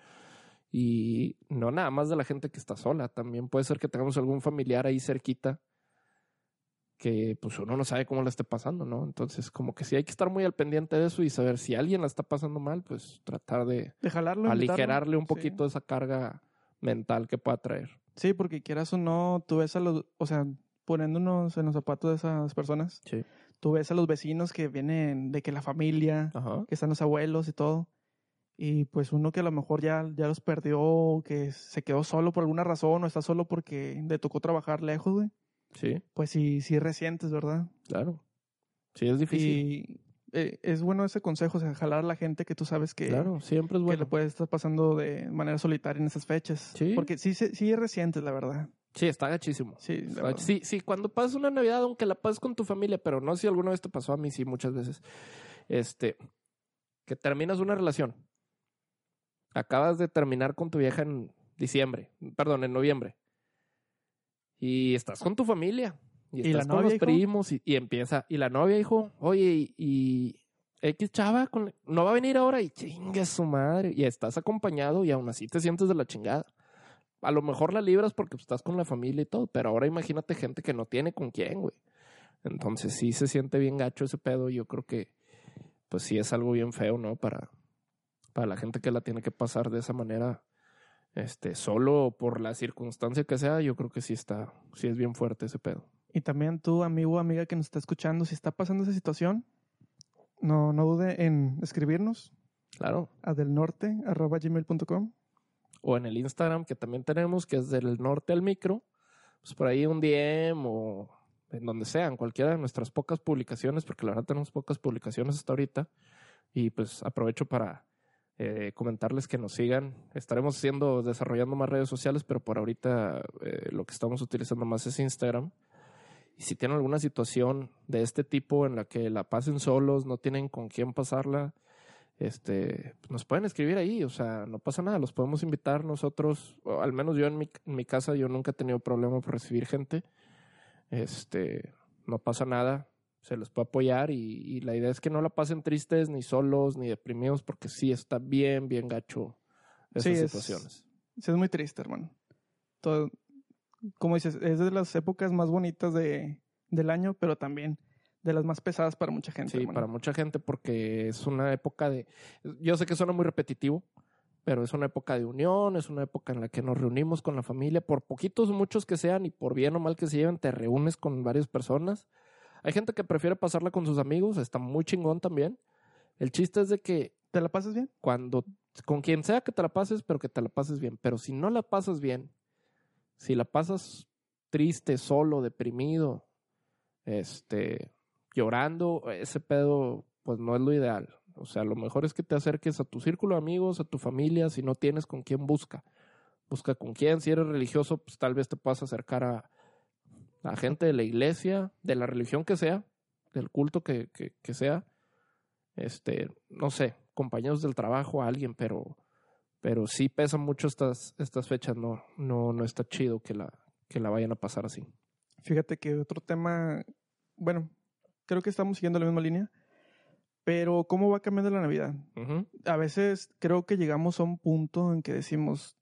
[SPEAKER 3] Y no nada más de la gente que está sola, también puede ser que tengamos algún familiar ahí cerquita que pues uno no sabe cómo la esté pasando, ¿no? Entonces, como que sí hay que estar muy al pendiente de eso y saber si alguien la está pasando mal, pues tratar de
[SPEAKER 2] de jalarlo. invitarlo.
[SPEAKER 3] aligerarle un
[SPEAKER 2] Sí.
[SPEAKER 3] poquito esa carga mental que pueda traer.
[SPEAKER 2] Sí, porque quieras o no, tú ves a los, o sea, poniéndonos en los zapatos de esas personas,
[SPEAKER 3] Sí.
[SPEAKER 2] tú ves a los vecinos que vienen de que la familia,
[SPEAKER 3] Ajá.
[SPEAKER 2] que están los abuelos y todo. Y pues uno que a lo mejor ya, ya los perdió, que se quedó solo por alguna razón o está solo porque le tocó trabajar lejos, güey.
[SPEAKER 3] Sí,
[SPEAKER 2] Pues sí, sí resientes, ¿verdad?
[SPEAKER 3] claro. Sí, es difícil.
[SPEAKER 2] Y eh, es bueno ese consejo, o sea, jalar a la gente que tú sabes que,
[SPEAKER 3] claro, siempre es
[SPEAKER 2] que
[SPEAKER 3] bueno.
[SPEAKER 2] le puede estar pasando de manera solitaria en esas fechas.
[SPEAKER 3] Sí.
[SPEAKER 2] Porque sí, sí resientes, la verdad.
[SPEAKER 3] Sí, está gachísimo.
[SPEAKER 2] Sí,
[SPEAKER 3] Está Sí, sí, cuando pasas una Navidad, aunque la pases con tu familia, pero no sé si alguna vez te pasó a mí, sí, muchas veces. Este, que terminas una relación. Acabas de terminar con tu vieja en diciembre, perdón, en noviembre. Y estás con tu familia. Y
[SPEAKER 2] ¿Y la
[SPEAKER 3] estás con
[SPEAKER 2] novia,
[SPEAKER 3] los
[SPEAKER 2] hijo?
[SPEAKER 3] primos y, y empieza. Y la novia, hijo, oye, y, y X chava con- no va a venir ahora y chingue su madre. Y estás acompañado y aún así te sientes de la chingada. A lo mejor la libras porque pues, estás con la familia y todo, pero ahora imagínate gente que no tiene con quién, güey. Entonces sí se siente bien gacho ese pedo. Yo creo que, pues sí es algo bien feo, ¿no? Para, para la gente que la tiene que pasar de esa manera, este, solo por la circunstancia que sea, yo creo que sí está, sí es bien fuerte ese pedo.
[SPEAKER 2] Y también tú, amigo o amiga que nos está escuchando, si está pasando esa situación, no, no dude en escribirnos
[SPEAKER 3] Claro.
[SPEAKER 2] a delnorte.gmail.com.
[SPEAKER 3] O en el Instagram que también tenemos, que es del norte al micro, pues por ahí un DM o en donde sean, cualquiera de nuestras pocas publicaciones, porque la verdad tenemos pocas publicaciones hasta ahorita. Y pues aprovecho para eh, comentarles que nos sigan. Estaremos haciendo, desarrollando más redes sociales, pero por ahorita eh, lo que estamos utilizando más es Instagram. Y si tienen alguna situación de este tipo en la que la pasen solos, no tienen con quién pasarla, este, nos pueden escribir ahí, o sea, no pasa nada, los podemos invitar nosotros, o al menos yo en mi, en mi casa, yo nunca he tenido problema por recibir gente, este, no pasa nada, se les puede apoyar y, y la idea es que no la pasen tristes, ni solos, ni deprimidos, porque sí está bien, bien gacho esas
[SPEAKER 2] Sí, es-
[SPEAKER 3] situaciones.
[SPEAKER 2] Sí, es muy triste, hermano. Todo, como dices, es de las épocas más bonitas de, del año, pero también de las más pesadas para mucha gente.
[SPEAKER 3] Sí,
[SPEAKER 2] hermano.
[SPEAKER 3] para mucha gente porque es una época de... Yo sé que suena muy repetitivo, pero es una época de unión, es una época en la que nos reunimos con la familia, por poquitos muchos que sean y por bien o mal que se lleven, te reúnes con varias personas. Hay gente que prefiere pasarla con sus amigos, está muy chingón también. El chiste es de que
[SPEAKER 2] ¿Te la pasas bien?
[SPEAKER 3] cuando, con quien sea que te la pases, pero que te la pases bien. Pero si no la pasas bien, si la pasas triste, solo, deprimido, este, llorando, ese pedo, pues no es lo ideal. O sea, lo mejor es que te acerques a tu círculo de amigos, a tu familia, si no tienes con quién busca. Busca con quién, si eres religioso, pues tal vez te puedas acercar a, a gente de la iglesia, de la religión que sea, del culto que, que, que sea este, no sé, compañeros del trabajo, a alguien, pero, pero sí pesan mucho estas, estas fechas, no, no, no está chido que la, que la vayan a pasar así.
[SPEAKER 2] Fíjate que otro tema, bueno, creo que estamos siguiendo la misma línea, pero ¿cómo va cambiando la Navidad? A veces creo que llegamos a un punto en que decimos,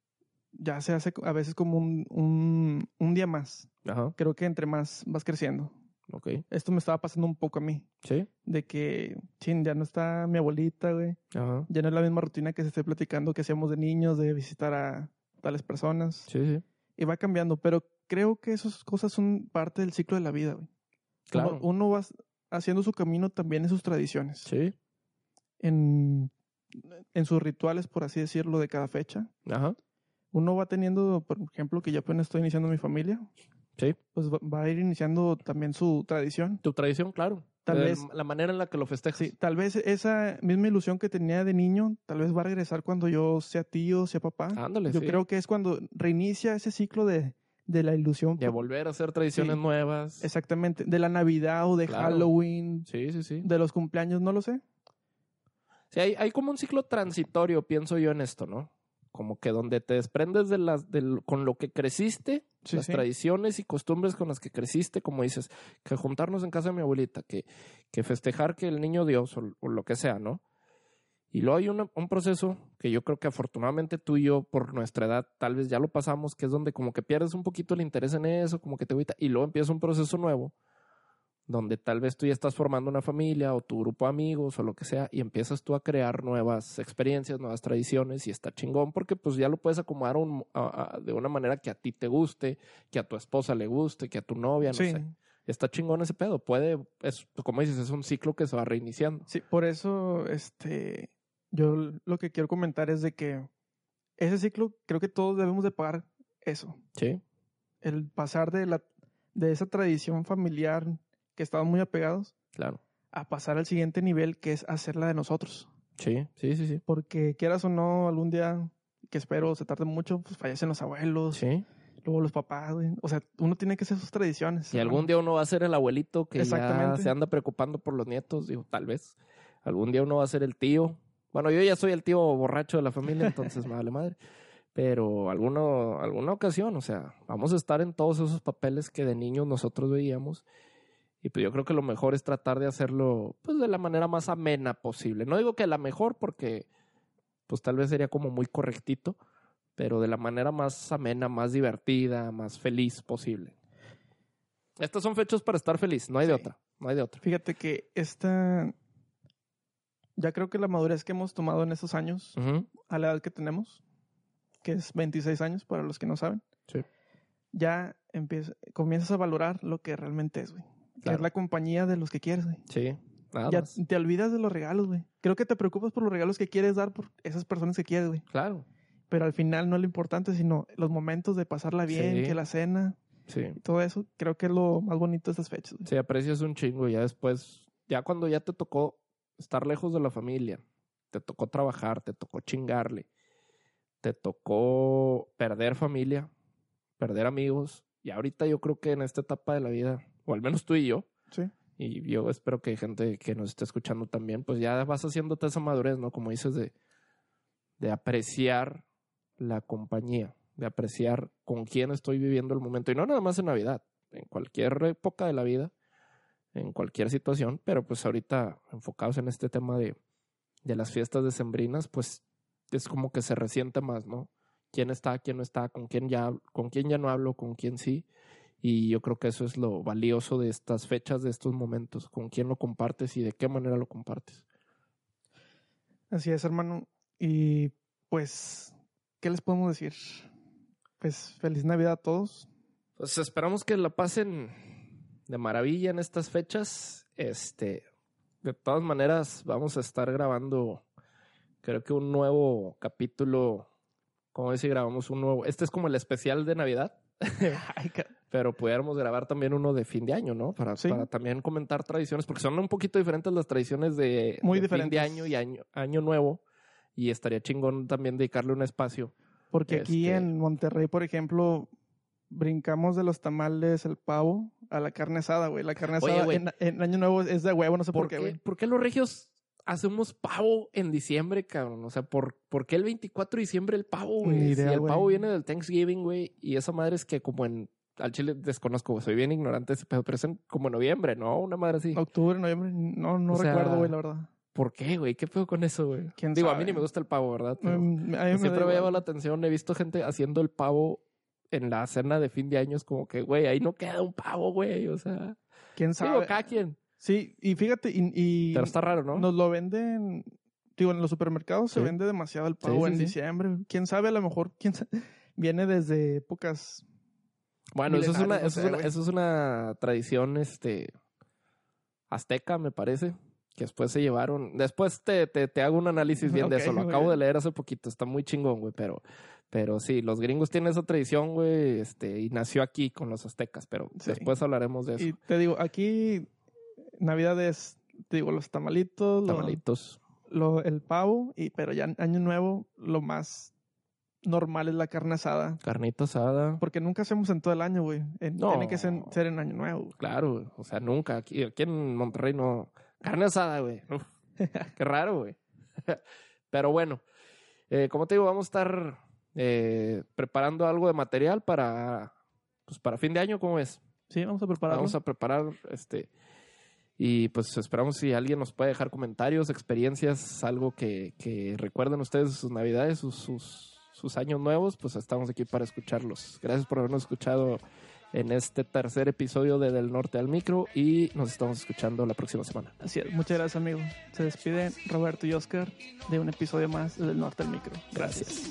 [SPEAKER 2] ya se hace a veces como un, un, un día más.
[SPEAKER 3] Ajá,
[SPEAKER 2] Creo que entre más vas creciendo.
[SPEAKER 3] Ok.
[SPEAKER 2] Esto me estaba pasando un poco a mí,
[SPEAKER 3] Sí,
[SPEAKER 2] de que, chin, ya no está mi abuelita, güey.
[SPEAKER 3] ajá.
[SPEAKER 2] Ya no es la misma rutina que se esté platicando que hacíamos de niños, de visitar a tales personas.
[SPEAKER 3] Sí, sí.
[SPEAKER 2] Y va cambiando, pero creo que esas cosas son parte del ciclo de la vida, güey.
[SPEAKER 3] Claro.
[SPEAKER 2] Uno, uno va haciendo su camino también en sus tradiciones,
[SPEAKER 3] Sí,
[SPEAKER 2] en, en sus rituales, por así decirlo, de cada fecha.
[SPEAKER 3] ajá.
[SPEAKER 2] Uno va teniendo, por ejemplo, que yo apenas estoy iniciando mi familia,
[SPEAKER 3] Sí.
[SPEAKER 2] pues va, a ir iniciando también su tradición.
[SPEAKER 3] Tu tradición, claro.
[SPEAKER 2] Tal
[SPEAKER 3] El-
[SPEAKER 2] vez-
[SPEAKER 3] La manera en la que lo festejas.
[SPEAKER 2] Sí, tal vez esa misma ilusión que tenía de niño, tal vez va a regresar cuando yo sea tío, sea papá.
[SPEAKER 3] Ándale,
[SPEAKER 2] yo
[SPEAKER 3] sí.
[SPEAKER 2] creo que es cuando reinicia ese ciclo de, de la ilusión.
[SPEAKER 3] De volver a hacer tradiciones
[SPEAKER 2] Sí.
[SPEAKER 3] nuevas.
[SPEAKER 2] Exactamente, de la Navidad o de
[SPEAKER 3] Claro.
[SPEAKER 2] Halloween,
[SPEAKER 3] Sí, sí, sí.
[SPEAKER 2] de los cumpleaños, no lo sé.
[SPEAKER 3] Sí, hay, hay como un ciclo transitorio, pienso yo en esto, ¿no? Como que donde te desprendes de las, del, con lo que creciste,
[SPEAKER 2] Sí,
[SPEAKER 3] las
[SPEAKER 2] sí.
[SPEAKER 3] tradiciones y costumbres con las que creciste, como dices, que juntarnos en casa de mi abuelita, que, que festejar que el niño Dios o, o lo que sea, ¿no? Y luego hay una- un proceso que yo creo que afortunadamente tú y yo, por nuestra edad, tal vez ya lo pasamos, que es donde como que pierdes un poquito el interés en eso, como que te agüita, y luego empieza un proceso nuevo, donde tal vez tú ya estás formando una familia o tu grupo de amigos o lo que sea, y empiezas tú a crear nuevas experiencias, nuevas tradiciones, y está chingón, porque pues ya lo puedes acomodar un- a- a- de una manera que a ti te guste, que a tu esposa le guste, que a tu novia, no
[SPEAKER 2] sí,
[SPEAKER 3] sé. Está chingón ese pedo. Puede, es, como dices, es un ciclo que se va reiniciando.
[SPEAKER 2] sí, por eso, este, Yo lo que quiero comentar es de que ese ciclo creo que todos debemos de pagar eso.
[SPEAKER 3] Sí,
[SPEAKER 2] El pasar de la de esa tradición familiar que estaban muy apegados
[SPEAKER 3] claro.
[SPEAKER 2] a pasar al siguiente nivel que es hacerla de nosotros.
[SPEAKER 3] Sí, sí, sí, sí.
[SPEAKER 2] Porque quieras o no, algún día que espero se tarde mucho, pues fallecen los abuelos,
[SPEAKER 3] Sí.
[SPEAKER 2] luego los papás, güey. O sea, uno tiene que hacer sus tradiciones.
[SPEAKER 3] Y algún día uno va a ser el abuelito que ya se anda preocupando por los nietos, digo, tal vez. Algún día uno va a ser el tío. Bueno, yo ya soy el tío borracho de la familia, <laughs> entonces me vale madre. Pero alguno, alguna ocasión, o sea, vamos a estar en todos esos papeles que de niños nosotros veíamos. Y pues yo creo que lo mejor es tratar de hacerlo pues de la manera más amena posible. No digo que la mejor porque pues tal vez sería como muy correctito, pero de la manera más amena, más divertida, más feliz posible. Estas son fechas para estar feliz, no hay de otra, no hay de otra.
[SPEAKER 2] Fíjate que esta. Ya creo que la madurez que hemos tomado en estos años, a la edad que tenemos, que es 26 años para los que no saben,
[SPEAKER 3] Sí.
[SPEAKER 2] ya empieza, comienzas a valorar lo que realmente es, güey.
[SPEAKER 3] Claro.
[SPEAKER 2] es la compañía de los que quieres, güey.
[SPEAKER 3] Sí, nada
[SPEAKER 2] Ya
[SPEAKER 3] más.
[SPEAKER 2] te olvidas de los regalos, güey. Creo que te preocupas por los regalos que quieres dar por esas personas que quieres, güey.
[SPEAKER 3] Claro,
[SPEAKER 2] Pero al final no es lo importante, sino los momentos de pasarla bien,
[SPEAKER 3] Sí.
[SPEAKER 2] que la cena
[SPEAKER 3] sí.
[SPEAKER 2] y todo eso. Creo que es lo más bonito de estas fechas, güey.
[SPEAKER 3] Sí, aprecias un chingo. Ya después, ya cuando ya te tocó estar lejos de la familia, te tocó trabajar, te tocó chingarle, te tocó perder familia, perder amigos. Y ahorita yo creo que en esta etapa de la vida, o al menos tú y yo,
[SPEAKER 2] Sí.
[SPEAKER 3] y yo espero que gente que nos esté escuchando también, pues ya vas haciéndote esa madurez, ¿no? Como dices, de, de apreciar la compañía, de apreciar con quién estoy viviendo el momento. Y no nada más en Navidad, en cualquier época de la vida, en cualquier situación, pero pues ahorita enfocados en este tema de, de las fiestas decembrinas, pues es como que se resiente más, ¿no? ¿Quién está, quién no está, con quién ya, con quién ya no hablo, con quién sí? Y yo creo que eso es lo valioso de estas fechas, de estos momentos, con quién lo compartes y de qué manera lo compartes.
[SPEAKER 2] Así es, hermano. Y pues, ¿qué les podemos decir? Pues feliz Navidad a todos.
[SPEAKER 3] Pues esperamos que la pasen de maravilla en estas fechas. Este, de todas maneras, vamos a estar grabando, creo que un nuevo capítulo. Como decir, grabamos un nuevo. Este es como el especial de Navidad, <laughs> pero pudiéramos grabar también uno de fin de año, ¿no? Para,
[SPEAKER 2] Sí.
[SPEAKER 3] para también comentar tradiciones, porque son un poquito diferentes las tradiciones de,
[SPEAKER 2] Muy
[SPEAKER 3] de fin de año y año, año nuevo. Y estaría chingón también dedicarle un espacio.
[SPEAKER 2] Porque aquí
[SPEAKER 3] Este-
[SPEAKER 2] en Monterrey, por ejemplo, brincamos de los tamales, el pavo, a la carne asada, güey. La carne asada en, en Año Nuevo es de huevo, no sé por,
[SPEAKER 3] ¿Por
[SPEAKER 2] qué,
[SPEAKER 3] qué,
[SPEAKER 2] güey.
[SPEAKER 3] por qué los regios hacemos pavo en diciembre, cabrón? O sea, ¿por, por qué el 24 de diciembre el pavo, güey? Si el pavo viene del Thanksgiving, güey, y esa madre es que como en... Al chile desconozco, soy bien ignorante de ese pedo, pero es en- como en noviembre, ¿no? Una madre así.
[SPEAKER 2] Octubre, noviembre, no, no
[SPEAKER 3] O sea,
[SPEAKER 2] recuerdo, güey, la verdad.
[SPEAKER 3] ¿Por qué, güey? ¿Qué pedo con eso, güey?
[SPEAKER 2] ¿Quién
[SPEAKER 3] Digo, a mí ni me gusta el pavo, ¿verdad? Pero
[SPEAKER 2] Mm, a mí me da
[SPEAKER 3] siempre me
[SPEAKER 2] igual.
[SPEAKER 3] llama la atención. He visto gente haciendo el pavo en la cena de fin de año. Es como que, güey, ahí no queda un pavo, güey. O sea,
[SPEAKER 2] ¿Quién
[SPEAKER 3] digo,
[SPEAKER 2] sabe?
[SPEAKER 3] cada quien.
[SPEAKER 2] Sí, y fíjate, y, y
[SPEAKER 3] Pero está raro, ¿no?
[SPEAKER 2] nos lo venden, digo, en los supermercados se vende demasiado el pavo
[SPEAKER 3] sí,
[SPEAKER 2] en diciembre. ¿Quién sabe? A lo mejor quién sa- <laughs> viene desde épocas
[SPEAKER 3] Bueno, eso es, una, eso, es una,
[SPEAKER 2] güey.
[SPEAKER 3] eso es una tradición este, azteca, me parece, que después se llevaron. Después te, te, te hago un análisis bien <laughs> de eso. Lo acabo de leer hace poquito. Está muy chingón, güey. Pero, pero sí, los gringos tienen esa tradición, güey. Este, y nació aquí con los aztecas. Pero
[SPEAKER 2] Sí.
[SPEAKER 3] después hablaremos de eso.
[SPEAKER 2] Y te digo, aquí Navidad es, te digo, los tamalitos,
[SPEAKER 3] Tamalitos.
[SPEAKER 2] lo- el pavo, y pero ya en Año Nuevo lo más normal es la carne asada.
[SPEAKER 3] Carnita asada.
[SPEAKER 2] Porque nunca hacemos en todo el año, güey.
[SPEAKER 3] No.
[SPEAKER 2] Tiene que ser, ser en Año Nuevo. güey.
[SPEAKER 3] Claro, güey. O sea, nunca. Aquí, aquí en Monterrey no. Carne asada, güey. Uf, <laughs> Qué raro, güey. <laughs> Pero bueno, eh, como te digo, vamos a estar eh, preparando algo de material para, pues, para fin de año, ¿cómo ves?
[SPEAKER 2] Sí, vamos a prepararlo.
[SPEAKER 3] Vamos a preparar este. Y pues esperamos si alguien nos puede dejar comentarios, experiencias, algo que, que recuerden ustedes de sus navidades, sus, sus, años nuevos, pues estamos aquí para escucharlos. Gracias por habernos escuchado en este tercer episodio de Del Norte al Micro y nos estamos escuchando la próxima semana.
[SPEAKER 2] Así es. Muchas gracias, amigo. Se despiden Roberto y Oscar de un episodio más del Norte al Micro.
[SPEAKER 3] Gracias.